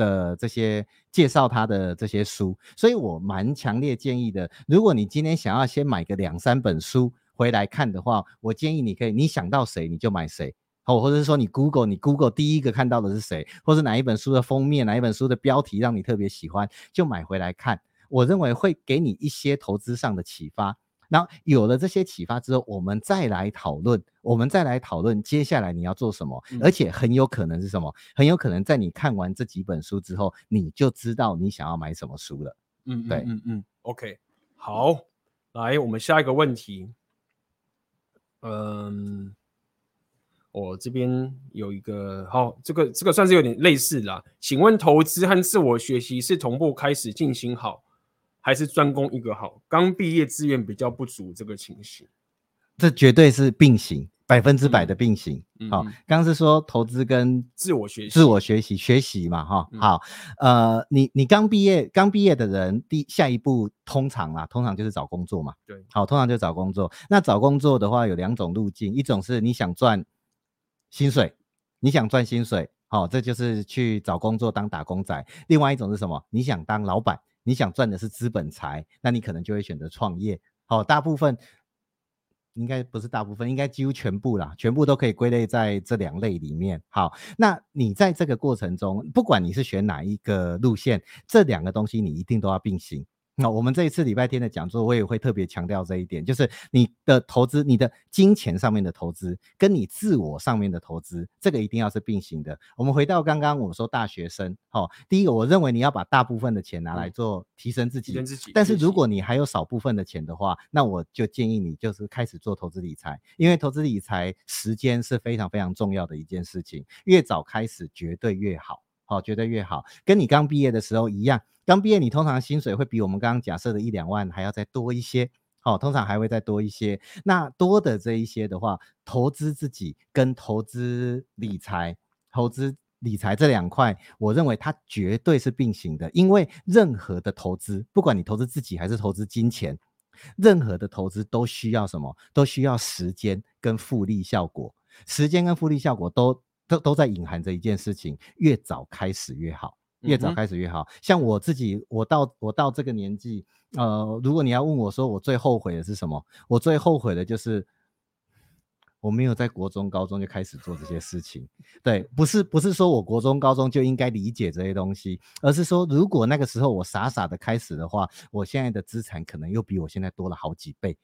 的这些介绍他的这些书，所以我蛮强烈建议的。如果你今天想要先买个两三本书回来看的话，我建议你可以，你想到谁你就买谁，哦，或者是说你 Google，你 Google 第一个看到的是谁，或是哪一本书的封面，哪一本书的标题让你特别喜欢，就买回来看。我认为会给你一些投资上的启发。然后有了这些启发之后，我们再来讨论，我们再来讨论接下来你要做什么，嗯，而且很有可能是什么？很有可能在你看完这几本书之后，你就知道你想要买什么书了。嗯，对，嗯嗯，OK，好，来，我们下一个问题。嗯，我这边有一个，好，这个这个算是有点类似啦。请问投资和自我学习是同步开始进行好？还是专攻一个好？刚毕业资源比较不足，这个情形这绝对是并行。百分之百的并行，好、嗯，刚、嗯、刚是说投资跟自我学习，自我学习学习嘛，哈、嗯，好，呃，你你刚毕业，刚毕业的人，第下一步通常啊，通常就是找工作嘛，对，好，通常就找工作。那找工作的话有两种路径，一种是你想赚薪水，你想赚薪水，好，这就是去找工作当打工仔。另外一种是什么？你想当老板，你想赚的是资本财，那你可能就会选择创业。好，大部分。应该不是大部分，应该几乎全部啦，全部都可以归类在这两类里面。好，那你在这个过程中，不管你是选哪一个路线，这两个东西你一定都要并行。那我们这一次礼拜天的讲座，我也会特别强调这一点，就是你的投资、你的金钱上面的投资，跟你自我上面的投资，这个一定要是并行的。我们回到刚刚我们说大学生，好，第一个，我认为你要把大部分的钱拿来做提升自己，提升自己。但是如果你还有少部分的钱的话，那我就建议你就是开始做投资理财，因为投资理财时间是非常非常重要的一件事情，越早开始绝对越好。好，绝对越好，跟你刚毕业的时候一样。刚毕业，你通常薪水会比我们刚刚假设的一两万还要再多一些。好，通常还会再多一些。那多的这一些的话，投资自己跟投资理财、投资理财这两块，我认为它绝对是并行的。因为任何的投资，不管你投资自己还是投资金钱，任何的投资都需要什么？都需要时间跟复利效果。时间跟复利效果都。都都在隐含着一件事情，越早开始越好，越早开始越好。嗯、像我自己，我到我到这个年纪，呃，如果你要问我说我最后悔的是什么，我最后悔的就是我没有在国中、高中就开始做这些事情。对，不是不是说我国中、高中就应该理解这些东西，而是说如果那个时候我傻傻的开始的话，我现在的资产可能又比我现在多了好几倍，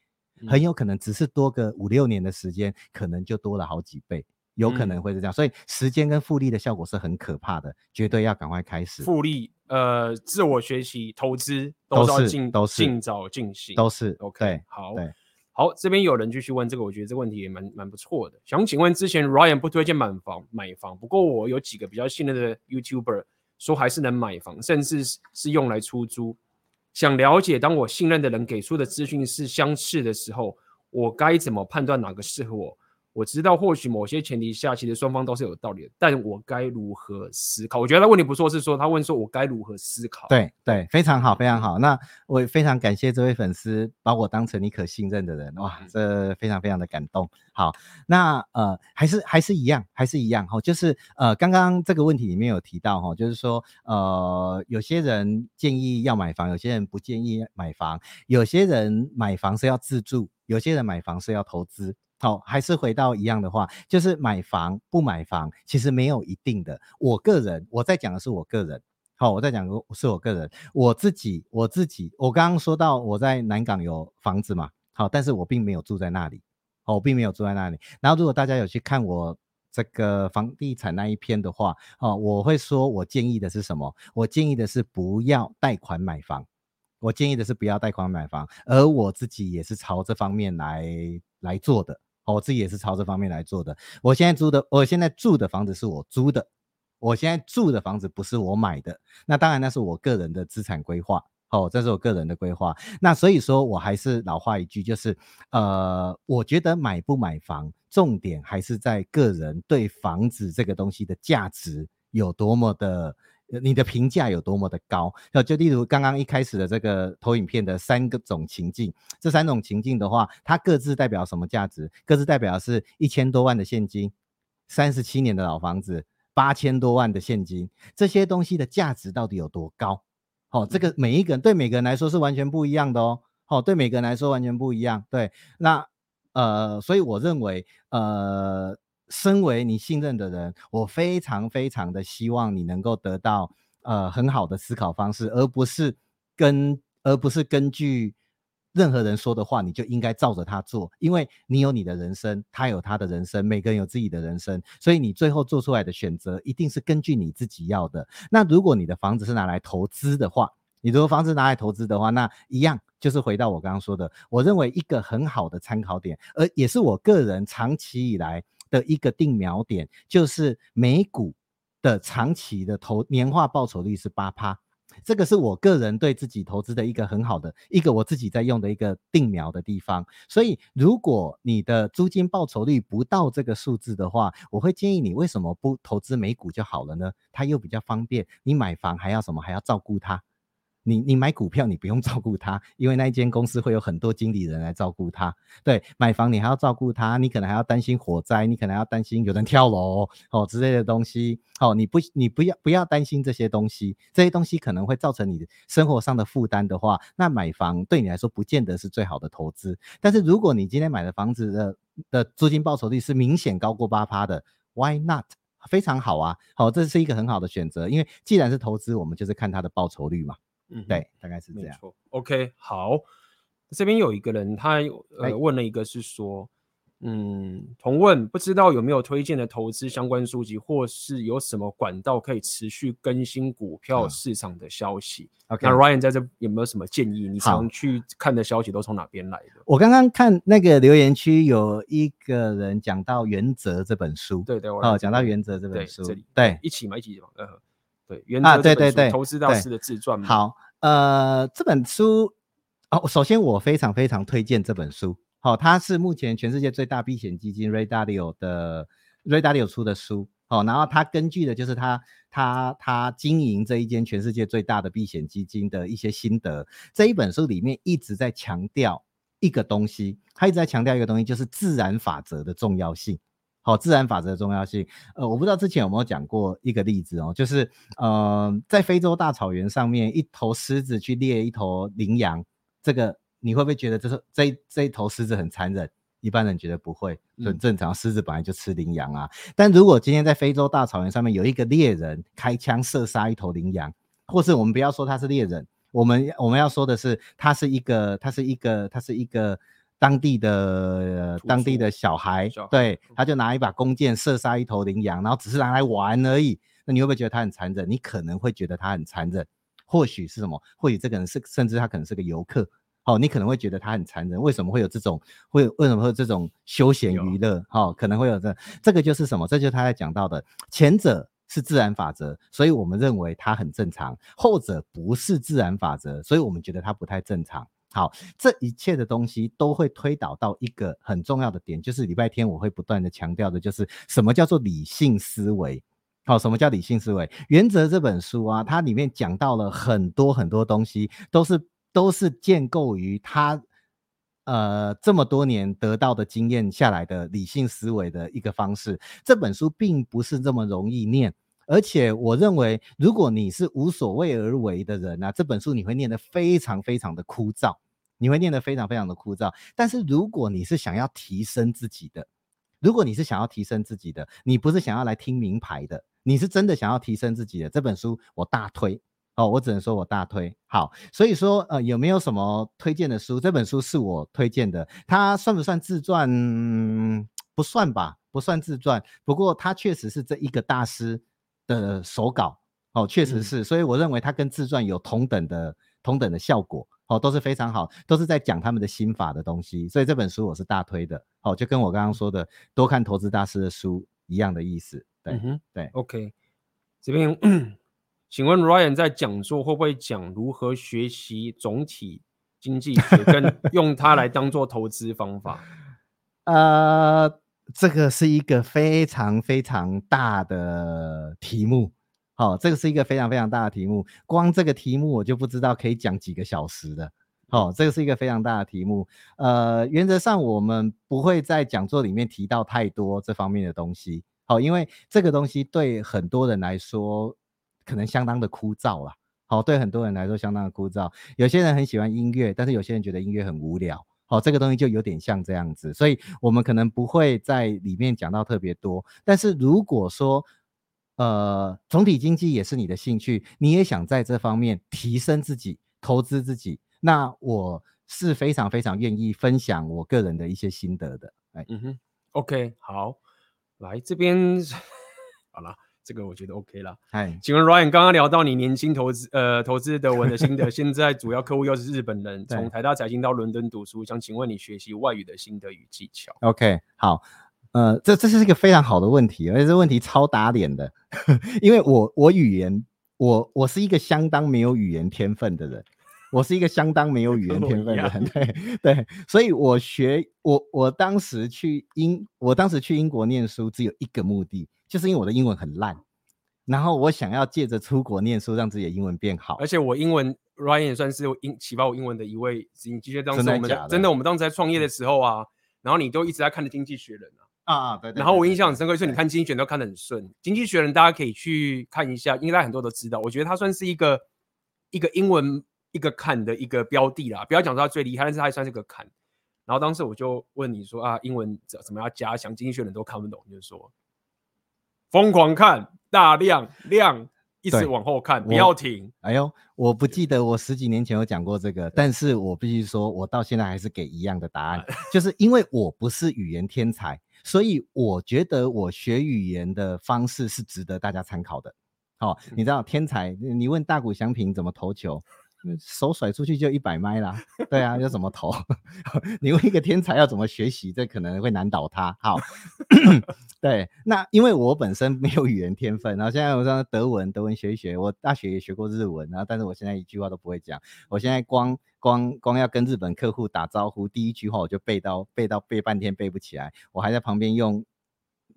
很有可能只是多个五六年的时间，可能就多了好几倍。有可能会是这样，嗯、所以时间跟复利的效果是很可怕的，绝对要赶快开始。复利，呃，自我学习、投资都是要尽都是尽早进行，都是 OK 对。好，对，好，这边有人继续问这个，我觉得这个问题也蛮蛮不错的。想请问，之前 Ryan 不推荐买房买房，不过我有几个比较信任的 YouTuber 说还是能买房，甚至是用来出租。想了解，当我信任的人给出的资讯是相似的时候，我该怎么判断哪个适合我？我知道，或许某些前提下，其实双方都是有道理的，但我该如何思考？我觉得他问题不错，是说他问说我该如何思考？对对，非常好，非常好。那我也非常感谢这位粉丝把我当成你可信任的人，哇，这非常非常的感动。好，那呃，还是还是一样，还是一样哈，就是呃，刚刚这个问题里面有提到哈，就是说呃，有些人建议要买房，有些人不建议买房，有些人买房是要自住，有些人买房是要投资。好，还是回到一样的话，就是买房不买房，其实没有一定的。我个人，我在讲的是我个人。好，我在讲的是我个人，我自己，我自己，我刚刚说到我在南港有房子嘛，好，但是我并没有住在那里，好，我并没有住在那里。然后，如果大家有去看我这个房地产那一篇的话，哦，我会说我建议的是什么？我建议的是不要贷款买房。我建议的是不要贷款买房，而我自己也是朝这方面来来做的。我自己也是朝这方面来做的。我现在租的，我现在住的房子是我租的，我现在住的房子不是我买的。那当然，那是我个人的资产规划。哦，这是我个人的规划。那所以说我还是老话一句，就是呃，我觉得买不买房，重点还是在个人对房子这个东西的价值有多么的。你的评价有多么的高？就例如刚刚一开始的这个投影片的三个种情境，这三种情境的话，它各自代表什么价值？各自代表的是一千多万的现金，三十七年的老房子，八千多万的现金，这些东西的价值到底有多高？好，这个每一个人对每个人来说是完全不一样的哦。好，对每个人来说完全不一样。对，那呃，所以我认为呃。身为你信任的人，我非常非常的希望你能够得到呃很好的思考方式，而不是跟而不是根据任何人说的话，你就应该照着他做，因为你有你的人生，他有他的人生，每个人有自己的人生，所以你最后做出来的选择一定是根据你自己要的。那如果你的房子是拿来投资的话，你如果房子拿来投资的话，那一样就是回到我刚刚说的，我认为一个很好的参考点，而也是我个人长期以来。的一个定锚点就是美股的长期的投年化报酬率是八趴，这个是我个人对自己投资的一个很好的一个我自己在用的一个定锚的地方。所以，如果你的租金报酬率不到这个数字的话，我会建议你为什么不投资美股就好了呢？它又比较方便，你买房还要什么？还要照顾它。你你买股票，你不用 照顾它，因为那一间公司会有很多经理人来照顾它。对，买房你还要照顾它，你可能还要担心火灾，你可能还要担心有人跳楼哦之类的东西。哦，你不你不要不要担心这些东西，这些东西可能会造成你生活上的负担的话，那买房对你来说不见得是最好的投资。但是如果你今天买的房子的的租金报酬率是明显高过八趴的，Why not？非常好啊，好，这是一个很好的选择，因为既然是投资，我们就是看它的报酬率嘛。嗯，对，大概是这样。，OK，好。这边有一个人，他呃问了一个，是说，嗯，同问不知道有没有推荐的投资相关书籍，或是有什么管道可以持续更新股票市场的消息。嗯、OK，那 Ryan 在这有没有什么建议？你常去看的消息都从哪边来的？我刚刚看那个留言区有一个人讲到《原则》这本书，对对，哦，讲到《原则》这本书，对，一起嘛，一起嘛，呃。对，原则啊，对对对，投资大师的自传。好，呃，这本书哦，首先我非常非常推荐这本书。好、哦，它是目前全世界最大避险基金 Ray Dalio 的 Ray Dalio 出的书。哦，然后他根据的就是他他他经营这一间全世界最大的避险基金的一些心得。这一本书里面一直在强调一个东西，他一直在强调一个东西，就是自然法则的重要性。好、哦，自然法则的重要性。呃，我不知道之前有没有讲过一个例子哦，就是呃，在非洲大草原上面，一头狮子去猎一头羚羊，这个你会不会觉得这是这这一头狮子很残忍？一般人觉得不会，很正常，狮子本来就吃羚羊啊。嗯、但如果今天在非洲大草原上面有一个猎人开枪射杀一头羚羊，或是我们不要说他是猎人，我们我们要说的是，他是一个，他是一个，他是一个。当地的当地的小孩，对，他就拿一把弓箭射杀一头羚羊，然后只是拿来玩而已。那你会不会觉得他很残忍？你可能会觉得他很残忍。或许是什么？或许这个人是，甚至他可能是个游客。哦，你可能会觉得他很残忍。为什么会有这种？会为什么会有这种休闲娱乐？哦，可能会有这，这个就是什么？这就是他在讲到的。前者是自然法则，所以我们认为它很正常；后者不是自然法则，所以我们觉得它不太正常。好，这一切的东西都会推导到一个很重要的点，就是礼拜天我会不断的强调的，就是什么叫做理性思维。好，什么叫理性思维？原则这本书啊，它里面讲到了很多很多东西，都是都是建构于他呃这么多年得到的经验下来的理性思维的一个方式。这本书并不是这么容易念。而且我认为，如果你是无所谓而为的人啊，这本书你会念得非常非常的枯燥，你会念得非常非常的枯燥。但是如果你是想要提升自己的，如果你是想要提升自己的，你不是想要来听名牌的，你是真的想要提升自己的，这本书我大推哦，我只能说我大推。好，所以说呃，有没有什么推荐的书？这本书是我推荐的，它算不算自传？嗯，不算吧，不算自传。不过它确实是这一个大师的手稿哦，确实是，所以我认为它跟自传有同等的同等的效果哦，都是非常好，都是在讲他们的心法的东西，所以这本书我是大推的哦，就跟我刚刚说的多看投资大师的书一样的意思，对、嗯、对，OK，这边请问 Ryan 在讲座会不会讲如何学习总体经济学，跟 用它来当做投资方法？呃。这个是一个非常非常大的题目，好、这个是一个非常非常大的题目，光这个题目我就不知道可以讲几个小时的，好、这个是一个非常大的题目，呃，原则上我们不会在讲座里面提到太多这方面的东西，好、因为这个东西对很多人来说可能相当的枯燥啦，好、对很多人来说相当的枯燥，有些人很喜欢音乐，但是有些人觉得音乐很无聊。好、这个东西就有点像这样子，所以我们可能不会在里面讲到特别多。但是如果说，呃，总体经济也是你的兴趣，你也想在这方面提升自己、投资自己，那我是非常非常愿意分享我个人的一些心得的。哎，嗯哼，OK，好，来这边，好了。这个我觉得 OK 了。哎，请问 Ryan，刚刚聊到你年轻投资呃投资德文的心得，现在主要客户又是日本人，从台大财经到伦敦读书，想请问你学习外语的心得与技巧？OK，好，呃，这这是一个非常好的问题，而且这问题超打脸的，因为我我语言我我是一个相当没有语言天分的人，我是一个相当没有语言天分的人，对对，所以我学我我当时去英，我当时去英国念书只有一个目的，就是因为我的英文很烂，然后我想要借着出国念书让自己的英文变好，而且我英文 Ryan 也算是英启发我英文的一位，你记得当时我们真的，真的我们当时在创业的时候啊，然后你都一直在看的经济学人啊。啊啊，对，对，然后我印象很深刻，就是你看经济学都看得很顺。经济学人大家可以去看一下，应该很多都知道。我觉得它算是一个一个英文一个坎的一个标的啦。不要讲说它最厉害，但是它还算是个坎。然后当时我就问你说啊，英文怎怎么样加强？经济学人都看不懂，就是说疯狂看，大量量一直往后看，不要停。哎呦，我不记得我十几年前有讲过这个，但是我必须说，我到现在还是给一样的答案，就是因为我不是语言天才。所以我觉得我学语言的方式是值得大家参考的。好、哦，你知道天才，你问大谷翔平怎么投球，手甩出去就一百迈啦。对啊，要怎么投？你问一个天才要怎么学习，这可能会难倒他。好。对，那因为我本身没有语言天分，然后现在我说德文，德文学一学，我大学也学过日文，然后但是我现在一句话都不会讲，我现在光光光要跟日本客户打招呼，第一句话我就背到背到背半天背不起来，我还在旁边用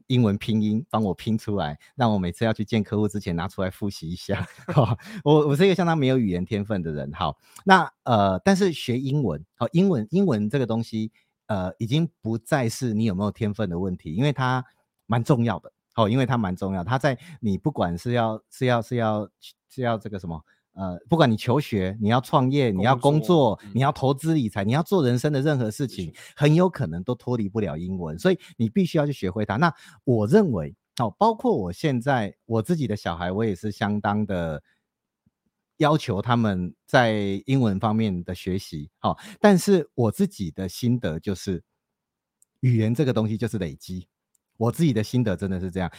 英文拼音帮我拼出来，让我每次要去见客户之前拿出来复习一下。我我是一个相当没有语言天分的人，好，那呃，但是学英文，好，英文英文这个东西，呃，已经不再是你有没有天分的问题，因为它。蛮重要的哦，因为它蛮重要。它在你不管是要是要是要是要这个什么呃，不管你求学、你要创业、你要工作、你要投资理财、你要做人生的任何事情，很有可能都脱离不了英文，所以你必须要去学会它。那我认为哦，包括我现在我自己的小孩，我也是相当的要求他们在英文方面的学习。好，但是我自己的心得就是，语言这个东西就是累积。我自己的心得真的是这样，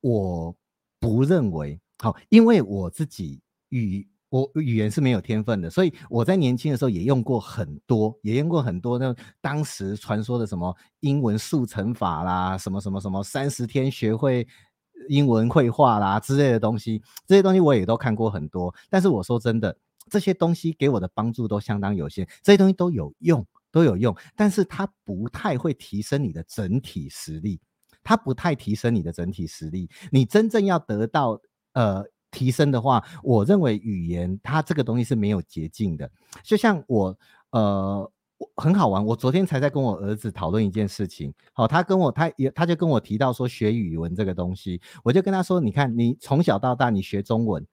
我不认为好，因为我自己语我语言是没有天分的，所以我在年轻的时候也用过很多，也用过很多那当时传说的什么英文速成法啦，什么什么什么三十天学会英文会话啦之类的东西，这些东西我也都看过很多。但是我说真的，这些东西给我的帮助都相当有限，这些东西都有用，都有用，但是它不太会提升你的整体实力。它不太提升你的整体实力。你真正要得到呃提升的话，我认为语言它这个东西是没有捷径的。就像我呃很好玩，我昨天才在跟我儿子讨论一件事情。好，他跟我他也他就跟我提到说学语文这个东西，我就跟他说，你看你从小到大你学中文，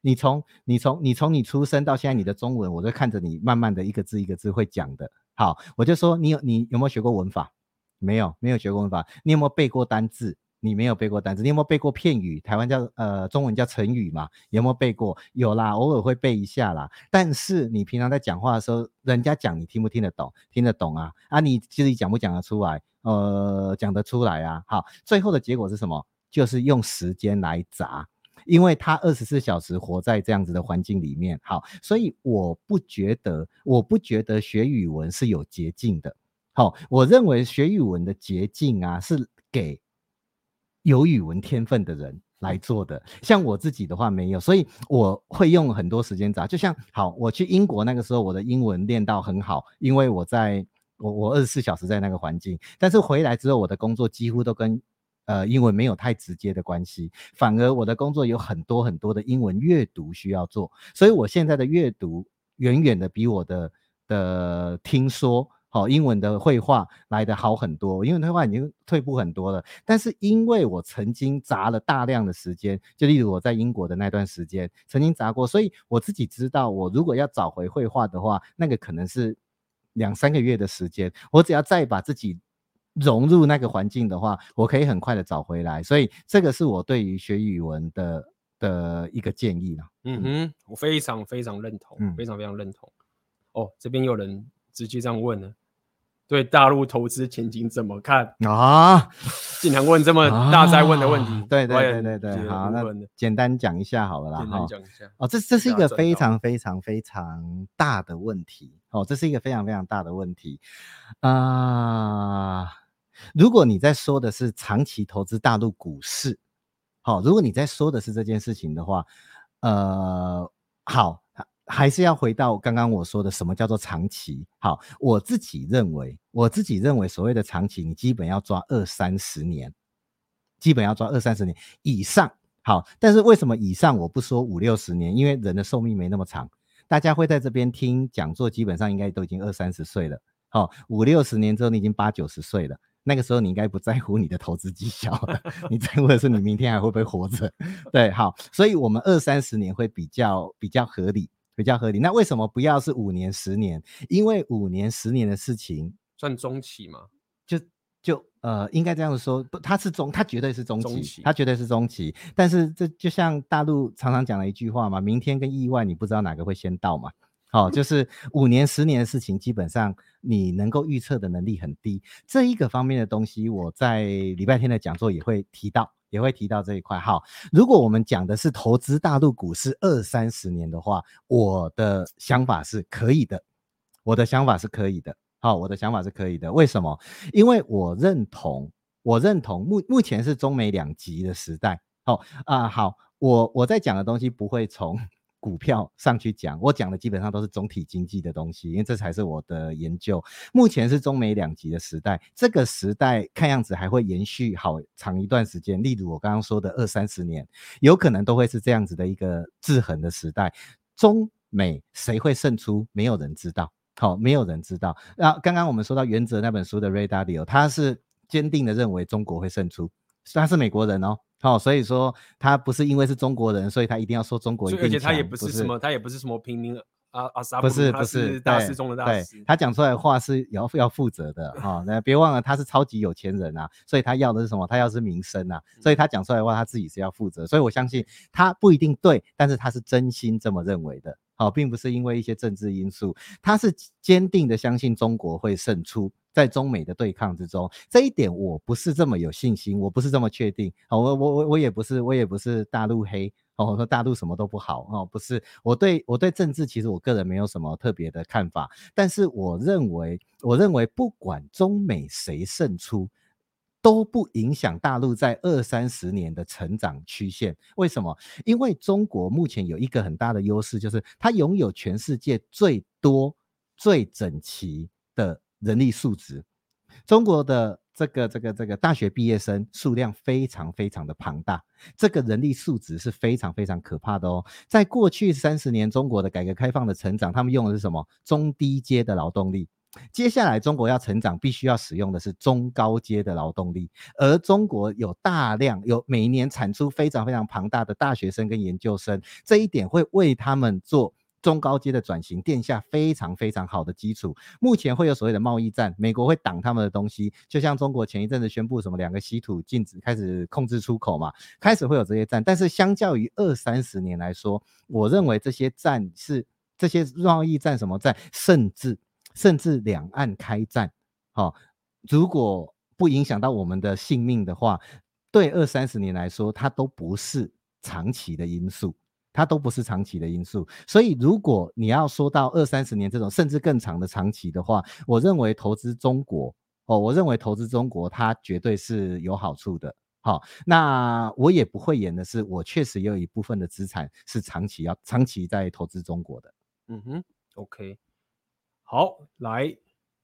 你从你从你从你出生到现在你的中文，我就看着你慢慢的一个字一个字会讲的。好，我就说你有你有没有学过文法？没有，没有学过文法。你有没有背过单字？你没有背过单字。你有没有背过片语？台湾叫呃，中文叫成语嘛？有没有背过？有啦，偶尔会背一下啦。但是你平常在讲话的时候，人家讲你听不听得懂？听得懂啊？啊，你自己讲不讲得出来？呃，讲得出来啊。好，最后的结果是什么？就是用时间来砸，因为他二十四小时活在这样子的环境里面。好，所以我不觉得，我不觉得学语文是有捷径的。好，我认为学语文的捷径啊，是给有语文天分的人来做的。像我自己的话没有，所以我会用很多时间找。就像好，我去英国那个时候，我的英文练到很好，因为我在我我二十四小时在那个环境。但是回来之后，我的工作几乎都跟呃英文没有太直接的关系，反而我的工作有很多很多的英文阅读需要做，所以我现在的阅读远远的比我的的听说。好，英文的绘画来的好很多，英文的会话已经退步很多了。但是因为我曾经砸了大量的时间，就例如我在英国的那段时间，曾经砸过，所以我自己知道，我如果要找回绘画的话，那个可能是两三个月的时间。我只要再把自己融入那个环境的话，我可以很快的找回来。所以这个是我对于学语文的的一个建议了。嗯哼，我非常非常认同，嗯、非常非常认同。哦，这边有人直接这样问了。对大陆投资前景怎么看啊？经常问这么大灾问的问题，啊、对对对对对，好，那简单讲一下好了啦，简单讲一下哦，这这是一个非常非常非常大的问题哦，这是一个非常非常大的问题啊！如果你在说的是长期投资大陆股市，好，如果你在说的是这件事情的话，呃，好，还是要回到刚刚我说的，什么叫做长期？好，我自己认为，我自己认为所谓的长期，你基本要抓二三十年，基本要抓二三十年以上。好，但是为什么以上我不说五六十年？因为人的寿命没那么长，大家会在这边听讲座，基本上应该都已经二三十岁了。好，五六十年之后，你已经八九十岁了。那个时候你应该不在乎你的投资绩效了，你在乎的是你明天还会不会活着。对，好，所以我们二三十年会比较比较合理，比较合理。那为什么不要是五年、十年？因为五年、十年的事情算中期嘛？就就呃，应该这样说，不，它是中，它绝对是中期，中期，它绝对是中期。但是这就像大陆常常讲的一句话嘛，明天跟意外，你不知道哪个会先到嘛。好、就是五年、十年的事情，基本上你能够预测的能力很低。这一个方面的东西，我在礼拜天的讲座也会提到，也会提到这一块。好，如果我们讲的是投资大陆股市二三十年的话，我的想法是可以的，我的想法是可以的。好，我的想法是可以的。为什么？因为我认同，我认同目目前是中美两极的时代。好啊，好，我我在讲的东西不会从。股票上去讲，我讲的基本上都是总体经济的东西，因为这才是我的研究。目前是中美两极的时代，这个时代看样子还会延续好长一段时间。例如我刚刚说的二三十年，有可能都会是这样子的一个制衡的时代。中美谁会胜出？没有人知道。好，没有人知道。那刚刚我们说到《原则》那本书的 Ray Dalio，他是坚定的认为中国会胜出，他是美国人哦。好、哦，所以说他不是因为是中国人，所以他一定要说中国一定。而且他也不是什么，他也不是什么平民啊啊沙，不是不是大师中的大师。他讲出来的话是要要负责的 哈。那、哦、别忘了他是超级有钱人啊，所以他要的是什么？他要是名声啊，所以他讲出来的话他自己是要负责。所以我相信他不一定对，但是他是真心这么认为的。好、哦，并不是因为一些政治因素，他是坚定的相信中国会胜出。在中美的对抗之中，这一点我不是这么有信心，我不是这么确定。我我我我也不是，我也不是大陆黑。哦，我说大陆什么都不好哦，不是。我对我对政治其实我个人没有什么特别的看法，但是我认为，我认为不管中美谁胜出，都不影响大陆在二三十年的成长曲线。为什么？因为中国目前有一个很大的优势，就是它拥有全世界最多、最整齐的。人力素质，中国的这个这个这个大学毕业生数量非常非常的庞大，这个人力素质是非常非常可怕的哦。在过去三十年，中国的改革开放的成长，他们用的是什么？中低阶的劳动力。接下来中国要成长，必须要使用的是中高阶的劳动力。而中国有大量有每年产出非常非常庞大的大学生跟研究生，这一点会为他们做。中高阶的转型奠下非常非常好的基础。目前会有所谓的贸易战，美国会挡他们的东西，就像中国前一阵子宣布什么两个稀土禁止开始控制出口嘛，开始会有这些战。但是相较于二三十年来说，我认为这些战是这些贸易战什么战，甚至甚至两岸开战，好、如果不影响到我们的性命的话，对二三十年来说，它都不是长期的因素。它都不是长期的因素，所以如果你要说到二三十年这种甚至更长的长期的话，我认为投资中国哦，我认为投资中国它绝对是有好处的。好、那我也不会演的是，我确实有一部分的资产是长期要长期在投资中国的。嗯哼，OK，好，来，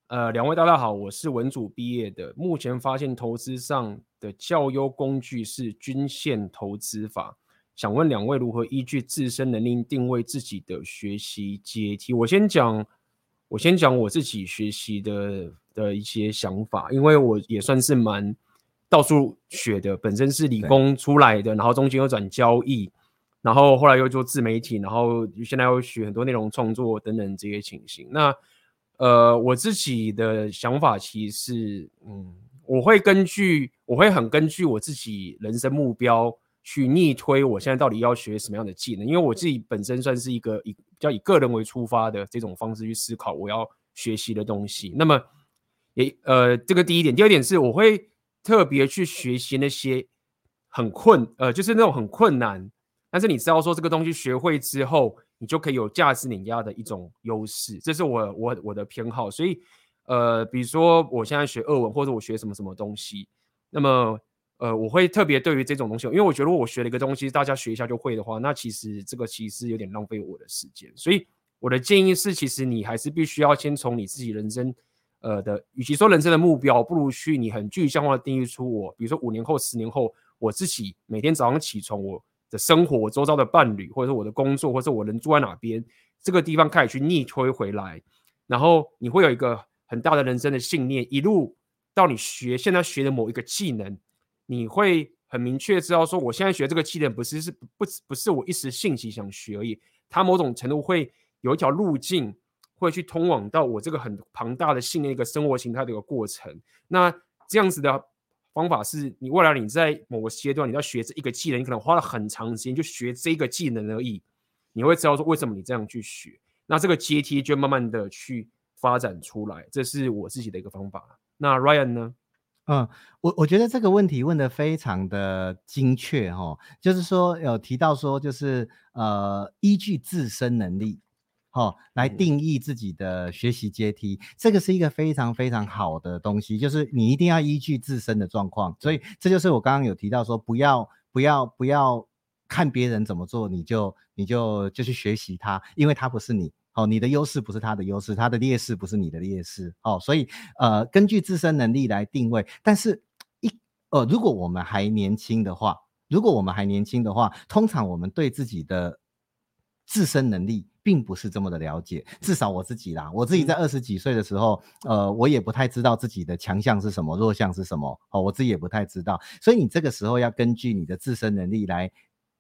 呃，两位大家好，我是文组毕业的，目前发现投资上的较优工具是均线投资法。想问两位如何依据自身能力定位自己的学习阶梯？我先讲，我先讲我自己学习的的一些想法，因为我也算是蛮到处学的，本身是理工出来的，然后中间又转交易，然后后来又做自媒体，然后现在又学很多内容创作等等这些情形。那呃，我自己的想法其实是，嗯，我会根据，我会很根据我自己人生目标。去逆推，我现在到底要学什么样的技能？因为我自己本身算是一个以比较以个人为出发的这种方式去思考我要学习的东西。那么也呃，这个第一点，第二点是我会特别去学习那些很困呃，就是那种很困难，但是你知道说这个东西学会之后，你就可以有价值碾压的一种优势，这是我我我的偏好。所以呃，比如说我现在学俄文，或者我学什么什么东西，那么。呃，我会特别对于这种东西，因为我觉得我学了一个东西，大家学一下就会的话，那其实这个其实有点浪费我的时间。所以我的建议是，其实你还是必须要先从你自己人生，呃的，与其说人生的目标，不如去你很具象化的定义出我，比如说五年后、十年后，我自己每天早上起床，我的生活，我周遭的伴侣，或者说我的工作，或者说我能住在哪边，这个地方开始去逆推回来，然后你会有一个很大的人生的信念，一路到你学现在学的某一个技能。你会很明确知道，说我现在学这个技能不是是不不是我一时兴起想学而已，它某种程度会有一条路径，会去通往到我这个很庞大的信念一个生活形态的一个过程。那这样子的方法是，你未来你在某个阶段你要学这一个技能，你可能花了很长时间就学这个技能而已，你会知道说为什么你这样去学，那这个阶梯就慢慢的去发展出来，这是我自己的一个方法。那 Ryan 呢？嗯，我我觉得这个问题问得非常的精确哈、哦，就是说有提到说就是呃依据自身能力，哦、来定义自己的学习阶梯，嗯、这个是一个非常非常好的东西，就是你一定要依据自身的状况，所以这就是我刚刚有提到说不要不要不要看别人怎么做，你就你就就去学习他，因为他不是你。哦，你的优势不是他的优势，他的劣势不是你的劣势。哦，所以呃，根据自身能力来定位。但是一呃，如果我们还年轻的话，如果我们还年轻的话，通常我们对自己的自身能力并不是这么的了解。至少我自己啦，我自己在二十几岁的时候，呃，我也不太知道自己的强项是什么，弱项是什么。哦，我自己也不太知道。所以你这个时候要根据你的自身能力来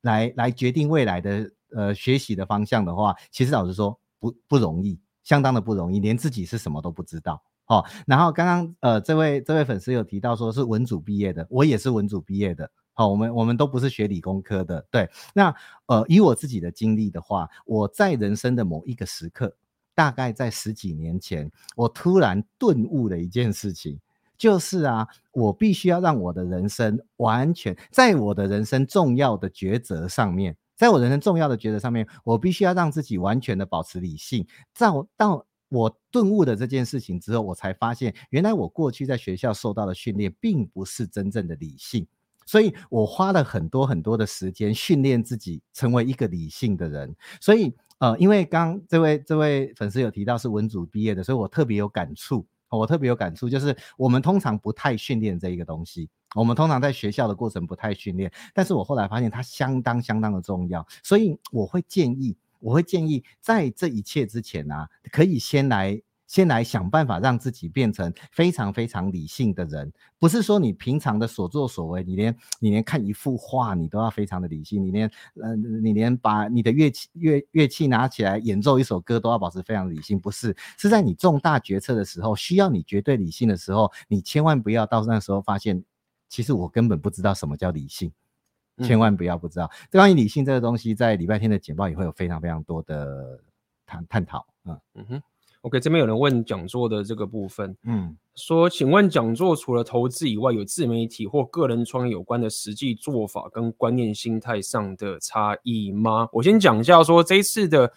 来来决定未来的呃学习的方向的话，其实老实说。不不容易，相当的不容易，连自己是什么都不知道哦。然后刚刚呃，这位这位粉丝有提到说是文组毕业的，我也是文组毕业的。好、我们我们都不是学理工科的。对，那呃，以我自己的经历的话，我在人生的某一个时刻，大概在十几年前，我突然顿悟了一件事情，就是啊，我必须要让我的人生完全在我的人生重要的抉择上面。在我人生重要的抉择上面，我必须要让自己完全的保持理性。在我到我顿悟的这件事情之后，我才发现，原来我过去在学校受到的训练并不是真正的理性，所以我花了很多很多的时间训练自己成为一个理性的人。所以，呃，因为刚这位这位粉丝有提到是文组毕业的，所以我特别有感触。我特别有感触，就是我们通常不太训练这一个东西，我们通常在学校的过程不太训练，但是我后来发现它相当相当的重要，所以我会建议，我会建议在这一切之前啊，可以先来。先来想办法让自己变成非常非常理性的人，不是说你平常的所作所为，你连你连看一幅画你都要非常的理性，你连呃你连把你的乐器乐乐器拿起来演奏一首歌都要保持非常理性，不是，是在你重大决策的时候需要你绝对理性的时候，你千万不要到那时候发现，其实我根本不知道什么叫理性，千万不要不知道。关于理性这个东西，在礼拜天的简报也会有非常非常多的探探讨，嗯嗯哼。OK，这边有人问讲座的这个部分，嗯，说，请问讲座除了投资以外，有自媒体或个人创业有关的实际做法跟观念心态上的差异吗？我先讲一下，说这一次的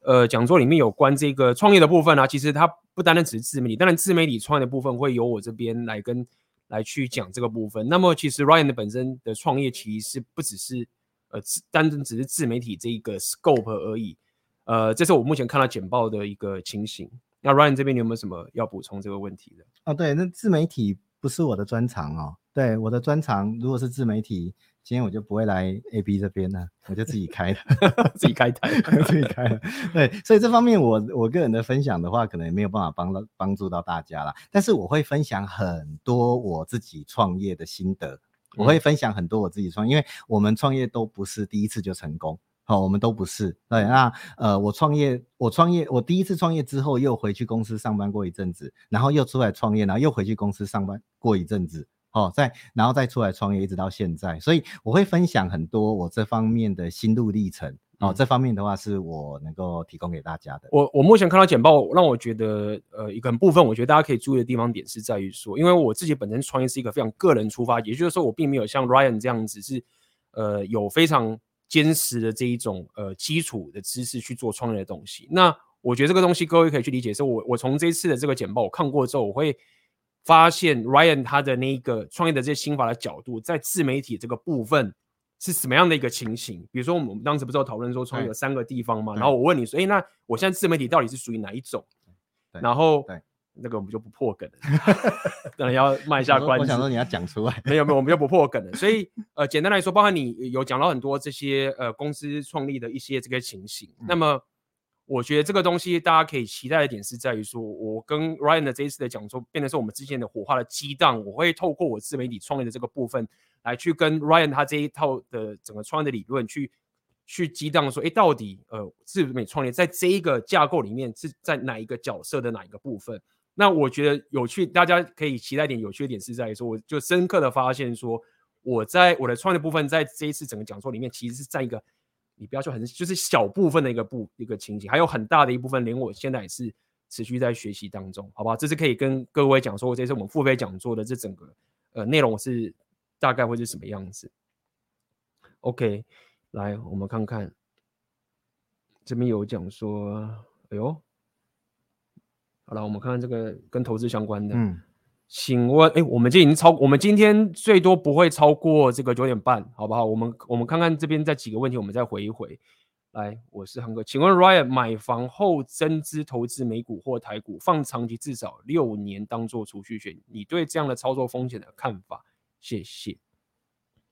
呃讲座里面有关这个创业的部分啊，其实它不单单只是自媒体，当然自媒体创业的部分会由我这边来跟来去讲这个部分。那么其实 Ryan 的本身的创业其实是不只是呃单单只是自媒体这一个 scope 而已。呃，这是我目前看到简报的一个情形。那 Ryan 这边你有没有什么要补充这个问题的？哦，对，那自媒体不是我的专长哦。对，我的专长如果是自媒体，今天我就不会来 AB 这边了，我就自己开的，自己开台，自己开的。对，所以这方面我我个人的分享的话，可能也没有办法帮到帮助到大家啦。但是我会分享很多我自己创业的心得，我会分享很多我自己创业，因为我们创业都不是第一次就成功。好，我们都不是。对，那呃，我创业，我创业，我第一次创业之后，又回去公司上班过一阵子，然后又出来创业，然后又回去公司上班过一阵子，哦，再然后再出来创业，一直到现在。所以我会分享很多我这方面的心路历程。哦，这方面的话是我能够提供给大家的。我我目前看到简报，让我觉得呃一个部分，我觉得大家可以注意的地方点是在于说，因为我自己本身创业是一个非常个人出发，也就是说我并没有像 Ryan 这样子是呃有非常。坚实的这一种呃基础的知识去做创业的东西，那我觉得这个东西各位可以去理解。是我我从这次的这个简报我看过之后，我会发现 Ryan 他的那个创业的这些心法的角度，在自媒体这个部分是什么样的一个情形？比如说，我们当时不是有讨论说创业有三个地方嘛？然后我问你说，哎，那我现在自媒体到底是属于哪一种？然后对。那个我们就不破梗了，当然要卖一下关子。我想说你要讲出来，没有没有，我们就不破梗了。所以呃，简单来说，包含你有讲到很多这些呃公司创立的一些这个情形。嗯、那么我觉得这个东西大家可以期待的点是在于说，我跟 Ryan 的这一次的讲座，变成是我们之间的火花的激荡。我会透过我自媒体创业的这个部分，来去跟 Ryan 他这一套的整个创业的理论去去激荡说，哎，到底呃自媒体创业在这一个架构里面是在哪一个角色的哪一个部分？那我觉得有趣，大家可以期待点。有趣的点是在于说，我就深刻的发现说，我在我的创业部分，在这一次整个讲座里面，其实是在一个你不要说很就是小部分的一个部一个情景，还有很大的一部分，连我现在也是持续在学习当中，好不好？这是可以跟各位讲说，这次我们付费讲座的这整个呃内容是大概会是什么样子。OK，来我们看看这边有讲说，哎呦。好了，我们看看这个跟投资相关的。嗯，请问，哎，我们今天已经超，我们今天最多不会超过这个九点半，好不好？我们我们看看这边再几个问题，我们再回一回。来，我是航哥，请问 Ryan 买房后增资投资美股或台股，放长期至少六年当做储蓄险，你对这样的操作风险的看法？谢谢。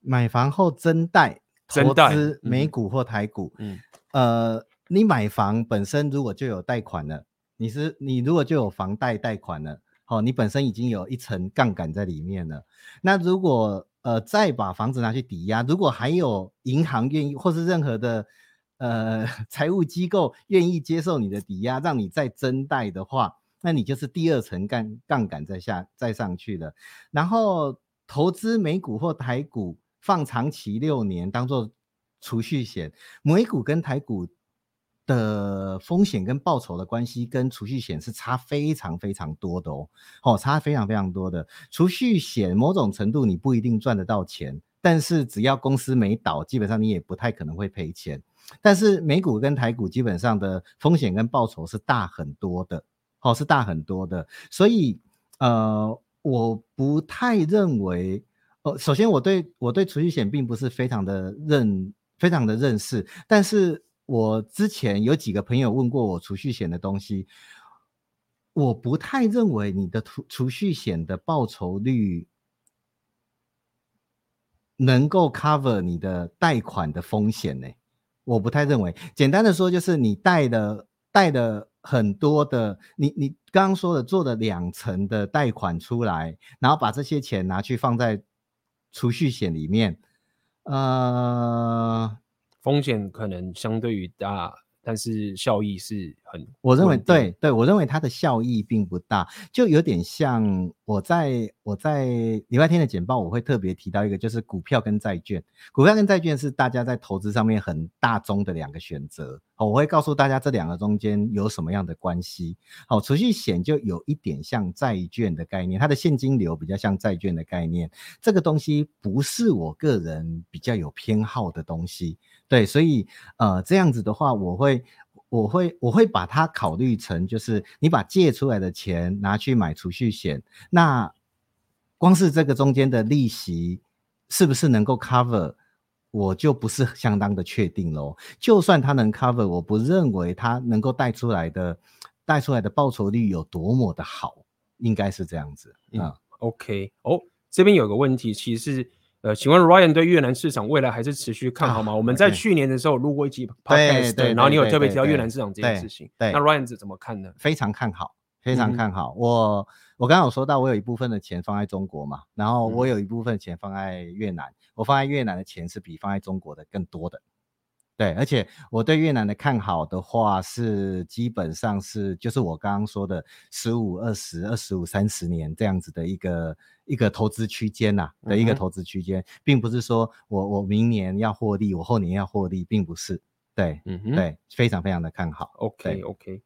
买房后增贷投资美股或台股，嗯，嗯，呃，你买房本身如果就有贷款了。你是你如果就有房贷贷款了，好、你本身已经有一层杠杆在里面了。那如果呃再把房子拿去抵押，如果还有银行愿意，或是任何的呃 财务机构愿意接受你的抵押，让你再增贷的话，那你就是第二层杠杠杆再下再上去了。然后投资美股或台股，放长期六年当做储蓄险，美股跟台股。的风险跟报酬的关系跟储蓄险是差非常非常多的哦，哦，差非常非常多的。储蓄险某种程度你不一定赚得到钱，但是只要公司没倒，基本上你也不太可能会赔钱。但是美股跟台股基本上的风险跟报酬是大很多的，哦，是大很多的。所以呃，我不太认为，呃，首先我对我对储蓄险并不是非常的认非常的认识，但是。我之前有几个朋友问过我储蓄险的东西，我不太认为你的储储蓄险的报酬率能够 cover 你的贷款的风险呢。我不太认为。简单的说，就是你贷的贷的很多的，你你刚刚说的做的两层的贷款出来，然后把这些钱拿去放在储蓄险里面，呃。风险可能相对于大，但是效益是很，我认为对对，我认为它的效益并不大，就有点像我在我在礼拜天的简报，我会特别提到一个，就是股票跟债券，股票跟债券是大家在投资上面很大宗的两个选择。好，我会告诉大家这两个中间有什么样的关系。好，储蓄险就有一点像债券的概念，它的现金流比较像债券的概念。这个东西不是我个人比较有偏好的东西，对，所以呃这样子的话，我会我会我会把它考虑成就是你把借出来的钱拿去买储蓄险，那光是这个中间的利息是不是能够 cover？我就不是相当的确定喽。就算它能 cover，我不认为它能够带出来的带出来的报酬率有多么的好，应该是这样子。嗯，嗯，OK。哦，这边有个问题，其实是呃，请问 Ryan 对越南市场未来还是持续看好吗？啊、我们在去年的时候录过一集 Podcast，对，然后你有特别提到越南市场这件事情，对，那 Ryan 是怎么看呢？非常看好，非常看好。嗯、我我刚刚有说到，我有一部分的钱放在中国嘛，然后我有一部分钱放在越南。嗯我放在越南的钱是比放在中国的更多的，对，而且我对越南的看好的话是基本上是就是我刚刚说的十五、二十、二十五、三十年这样子的一个一个投资区间呐的一个投资区间，嗯、并不是说我我明年要获利，我后年要获利，并不是，对，嗯哼，对，非常非常的看好。OK OK，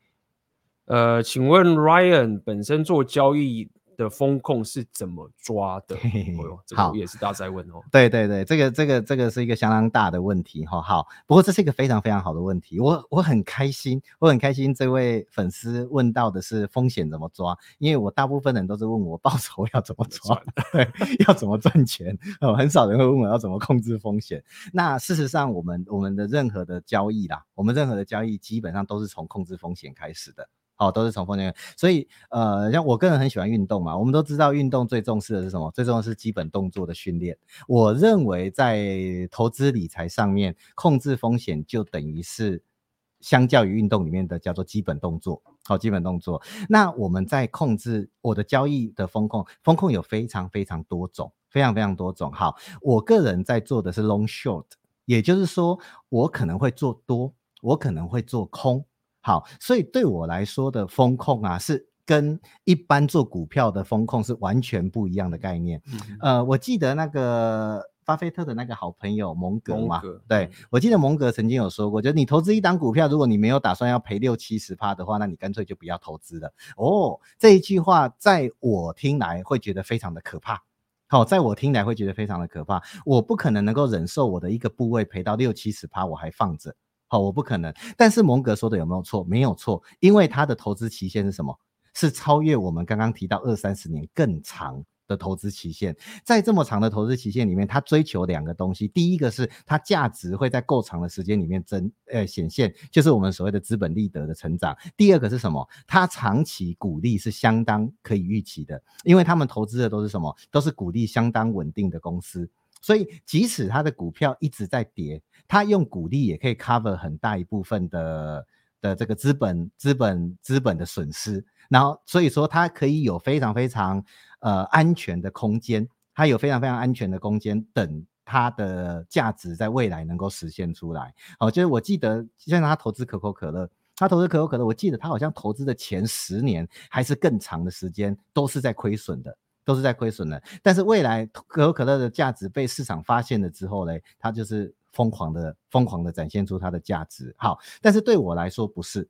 呃，请问 Ryan 本身做交易？的风控是怎么抓的？嘿嘿哦、这个也是大家在问哦。对对对，这个这个这个是一个相当大的问题哈。好，不过这是一个非常非常好的问题，我我很开心，我很开心这位粉丝问到的是风险怎么抓，因为我大部分人都是问我报酬要怎么抓，对，要怎么赚钱，哦很少人会问我要怎么控制风险。那事实上，我们我们的任何的交易啦，我们任何的交易基本上都是从控制风险开始的。好，都是从风险，所以呃，像我个人很喜欢运动嘛，我们都知道运动最重视的是什么？最重要是基本动作的训练。我认为在投资理财上面，控制风险就等于是相较于运动里面的叫做基本动作。好，基本动作。那我们在控制我的交易的风控，风控有非常非常多种，非常非常多种。好，我个人在做的是 long short，也就是说，我可能会做多，我可能会做空。好，所以对我来说的风控啊，是跟一般做股票的风控是完全不一样的概念。嗯、呃，我记得那个巴菲特的那个好朋友蒙格嘛，格对、嗯、我记得蒙格曾经有说过，就是你投资一档股票，如果你没有打算要赔六七十趴的话，那你干脆就不要投资了。哦，这一句话在我听来会觉得非常的可怕。好，在我听来会觉得非常的可怕。我不可能能够忍受我的一个部位赔到六七十趴，我还放着。好，我不可能。但是蒙格说的有没有错？没有错，因为他的投资期限是什么？是超越我们刚刚提到二三十年更长的投资期限。在这么长的投资期限里面，他追求两个东西。第一个是它价值会在够长的时间里面增呃显现，就是我们所谓的资本利得的成长。第二个是什么？它长期股利是相当可以预期的，因为他们投资的都是什么？都是股利相当稳定的公司。所以即使他的股票一直在跌。他用股利也可以 cover 很大一部分的的这个资本资本资本的损失，然后所以说它可以有非常非常呃安全的空间，它有非常非常安全的空间等它的价值在未来能够实现出来。好，就是我记得像他投资可口可乐，他投资可口可乐，我记得他好像投资的前十年还是更长的时间都是在亏损的，都是在亏损的。但是未来可口可乐的价值被市场发现了之后嘞，它就是。疯狂的疯狂的展现出它的价值，好，但是对我来说不是，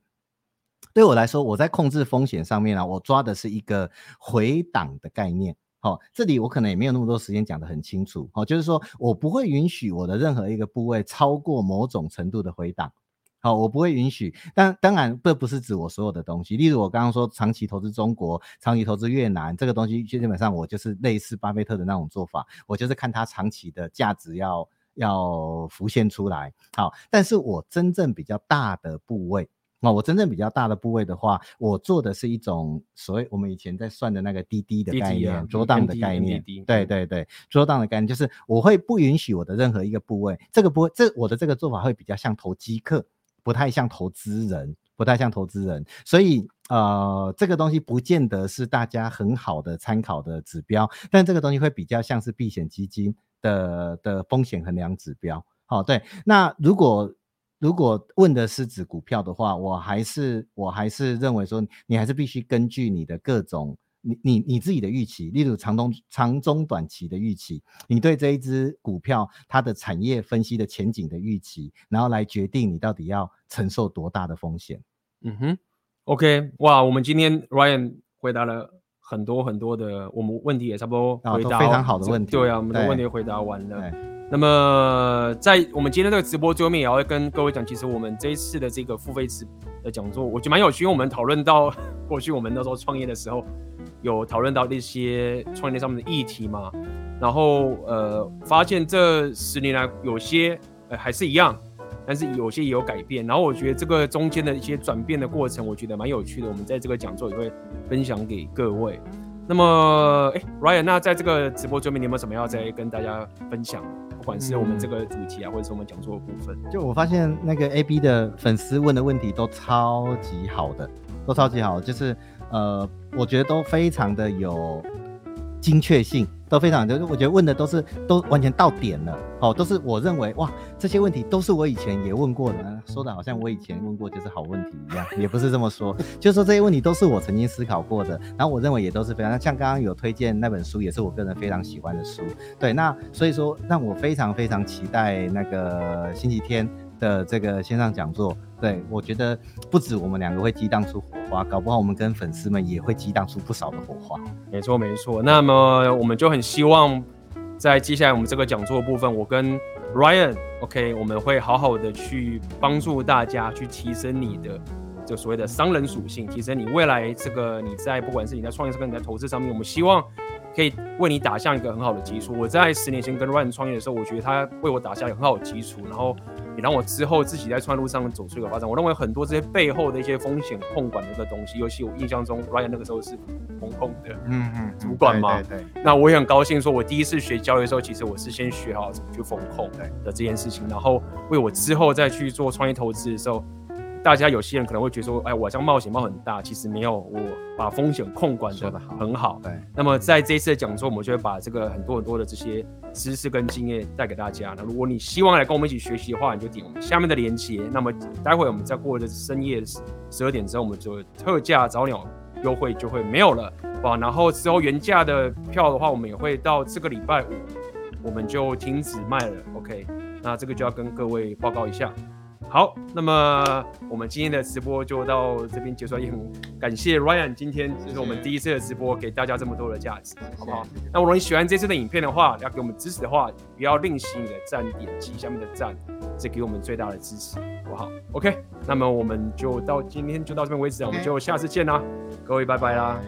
对我来说，我在控制风险上面啊，我抓的是一个回档的概念，好，这里我可能也没有那么多时间讲得很清楚，好，就是说我不会允许我的任何一个部位超过某种程度的回档，好，我不会允许，但当然这不是指我所有的东西，例如我刚刚说长期投资中国，长期投资越南这个东西，基本上我就是类似巴菲特的那种做法，我就是看它长期的价值要。要浮现出来，好，但是我真正比较大的部位，哦，我真正比较大的部位的话，我做的是一种所谓我们以前在算的那个滴滴的概念，桌档的概念，对对对，桌档的概念就是我会不允许我的任何一个部位，这个部位，这我的这个做法会比较像投机客，不太像投资人，不太像投资人，所以呃，这个东西不见得是大家很好的参考的指标，但这个东西会比较像是避险基金。的的风险衡量指标，好，对。那如果如果问的是指股票的话，我还是我还是认为说，你还是必须根据你的各种你你你自己的预期，例如长中长中短期的预期，你对这一只股票它的产业分析的前景的预期，然后来决定你到底要承受多大的风险。嗯哼，OK，哇，我们今天 Ryan 回答了。很多很多的，我们问题也差不多回答、哦、非常好的问题。对啊，我们的问题回答完了。那么在我们今天这个直播最后面，也要跟各位讲，其实我们这一次的这个付费制的讲座，我觉得蛮有趣，因为我们讨论到 过去我们那时候创业的时候，有讨论到一些创业上面的议题嘛，然后呃，发现这十年来有些呃还是一样。但是有些也有改变，然后我觉得这个中间的一些转变的过程，我觉得蛮有趣的。我们在这个讲座也会分享给各位。那么，哎，Ryan，那在这个直播桌面，你有没有什么要再跟大家分享？不管是我们这个主题啊，嗯、或者是我们讲座的部分。就我发现那个 AB 的粉丝问的问题都超级好的，都超级好，就是呃，我觉得都非常的有精确性。都非常，就是我觉得问的都是都完全到点了，哦，都是我认为哇，这些问题都是我以前也问过的，说的好像我以前问过就是好问题一样，也不是这么说，就是说这些问题都是我曾经思考过的，然后我认为也都是非常，像刚刚有推荐那本书，也是我个人非常喜欢的书，对，那所以说让我非常非常期待那个星期天。的这个线上讲座，对，我觉得不止我们两个会激荡出火花，搞不好我们跟粉丝们也会激荡出不少的火花。没错没错，那么我们就很希望在接下来我们这个讲座部分，我跟 Ryan，OK，、我们会好好的去帮助大家去提升你的。就所谓的商人属性，提升你未来这个你在不管是你在创业上跟你在投资上面，我们希望可以为你打下一个很好的基础。我在十年前跟 Ryan 创业的时候，我觉得他为我打下一个很好的基础，然后也让我之后自己在创业路上走出一个发展。我认为很多这些背后的一些风险控管的一个东西，尤其我印象中 Ryan 那个时候是风控的嗯嗯主管嘛，对，对，对，那我也很高兴，说我第一次学交易的时候，其实我是先学好怎么去风控的这件事情，然后为我之后再去做创业投资的时候。大家有些人可能会觉得说，哎，我这样冒险冒很大，其实没有，我把风险控管的很好。好对。那么在这一次的讲座，我们就会把这个很多很多的这些知识跟经验带给大家。那如果你希望来跟我们一起学习的话，你就点我们下面的链接。那么待会我们再过了深夜十二点之后，我们就特价早鸟优惠就会没有了，哇！然后之后原价的票的话，我们也会到这个礼拜五，我们就停止卖了。OK，那这个就要跟各位报告一下。好，那么我们今天的直播就到这边结束，也很感谢 Ryan 今天就是我们第一次的直播，给大家这么多的价值，好不好？那如果你喜欢这次的影片的话，要给我们支持的话，不要吝惜你的赞，点击下面的赞，这给我们最大的支持，好不好？OK，那么我们就到今天就到这边为止，我们就下次见啦，各位拜拜啦。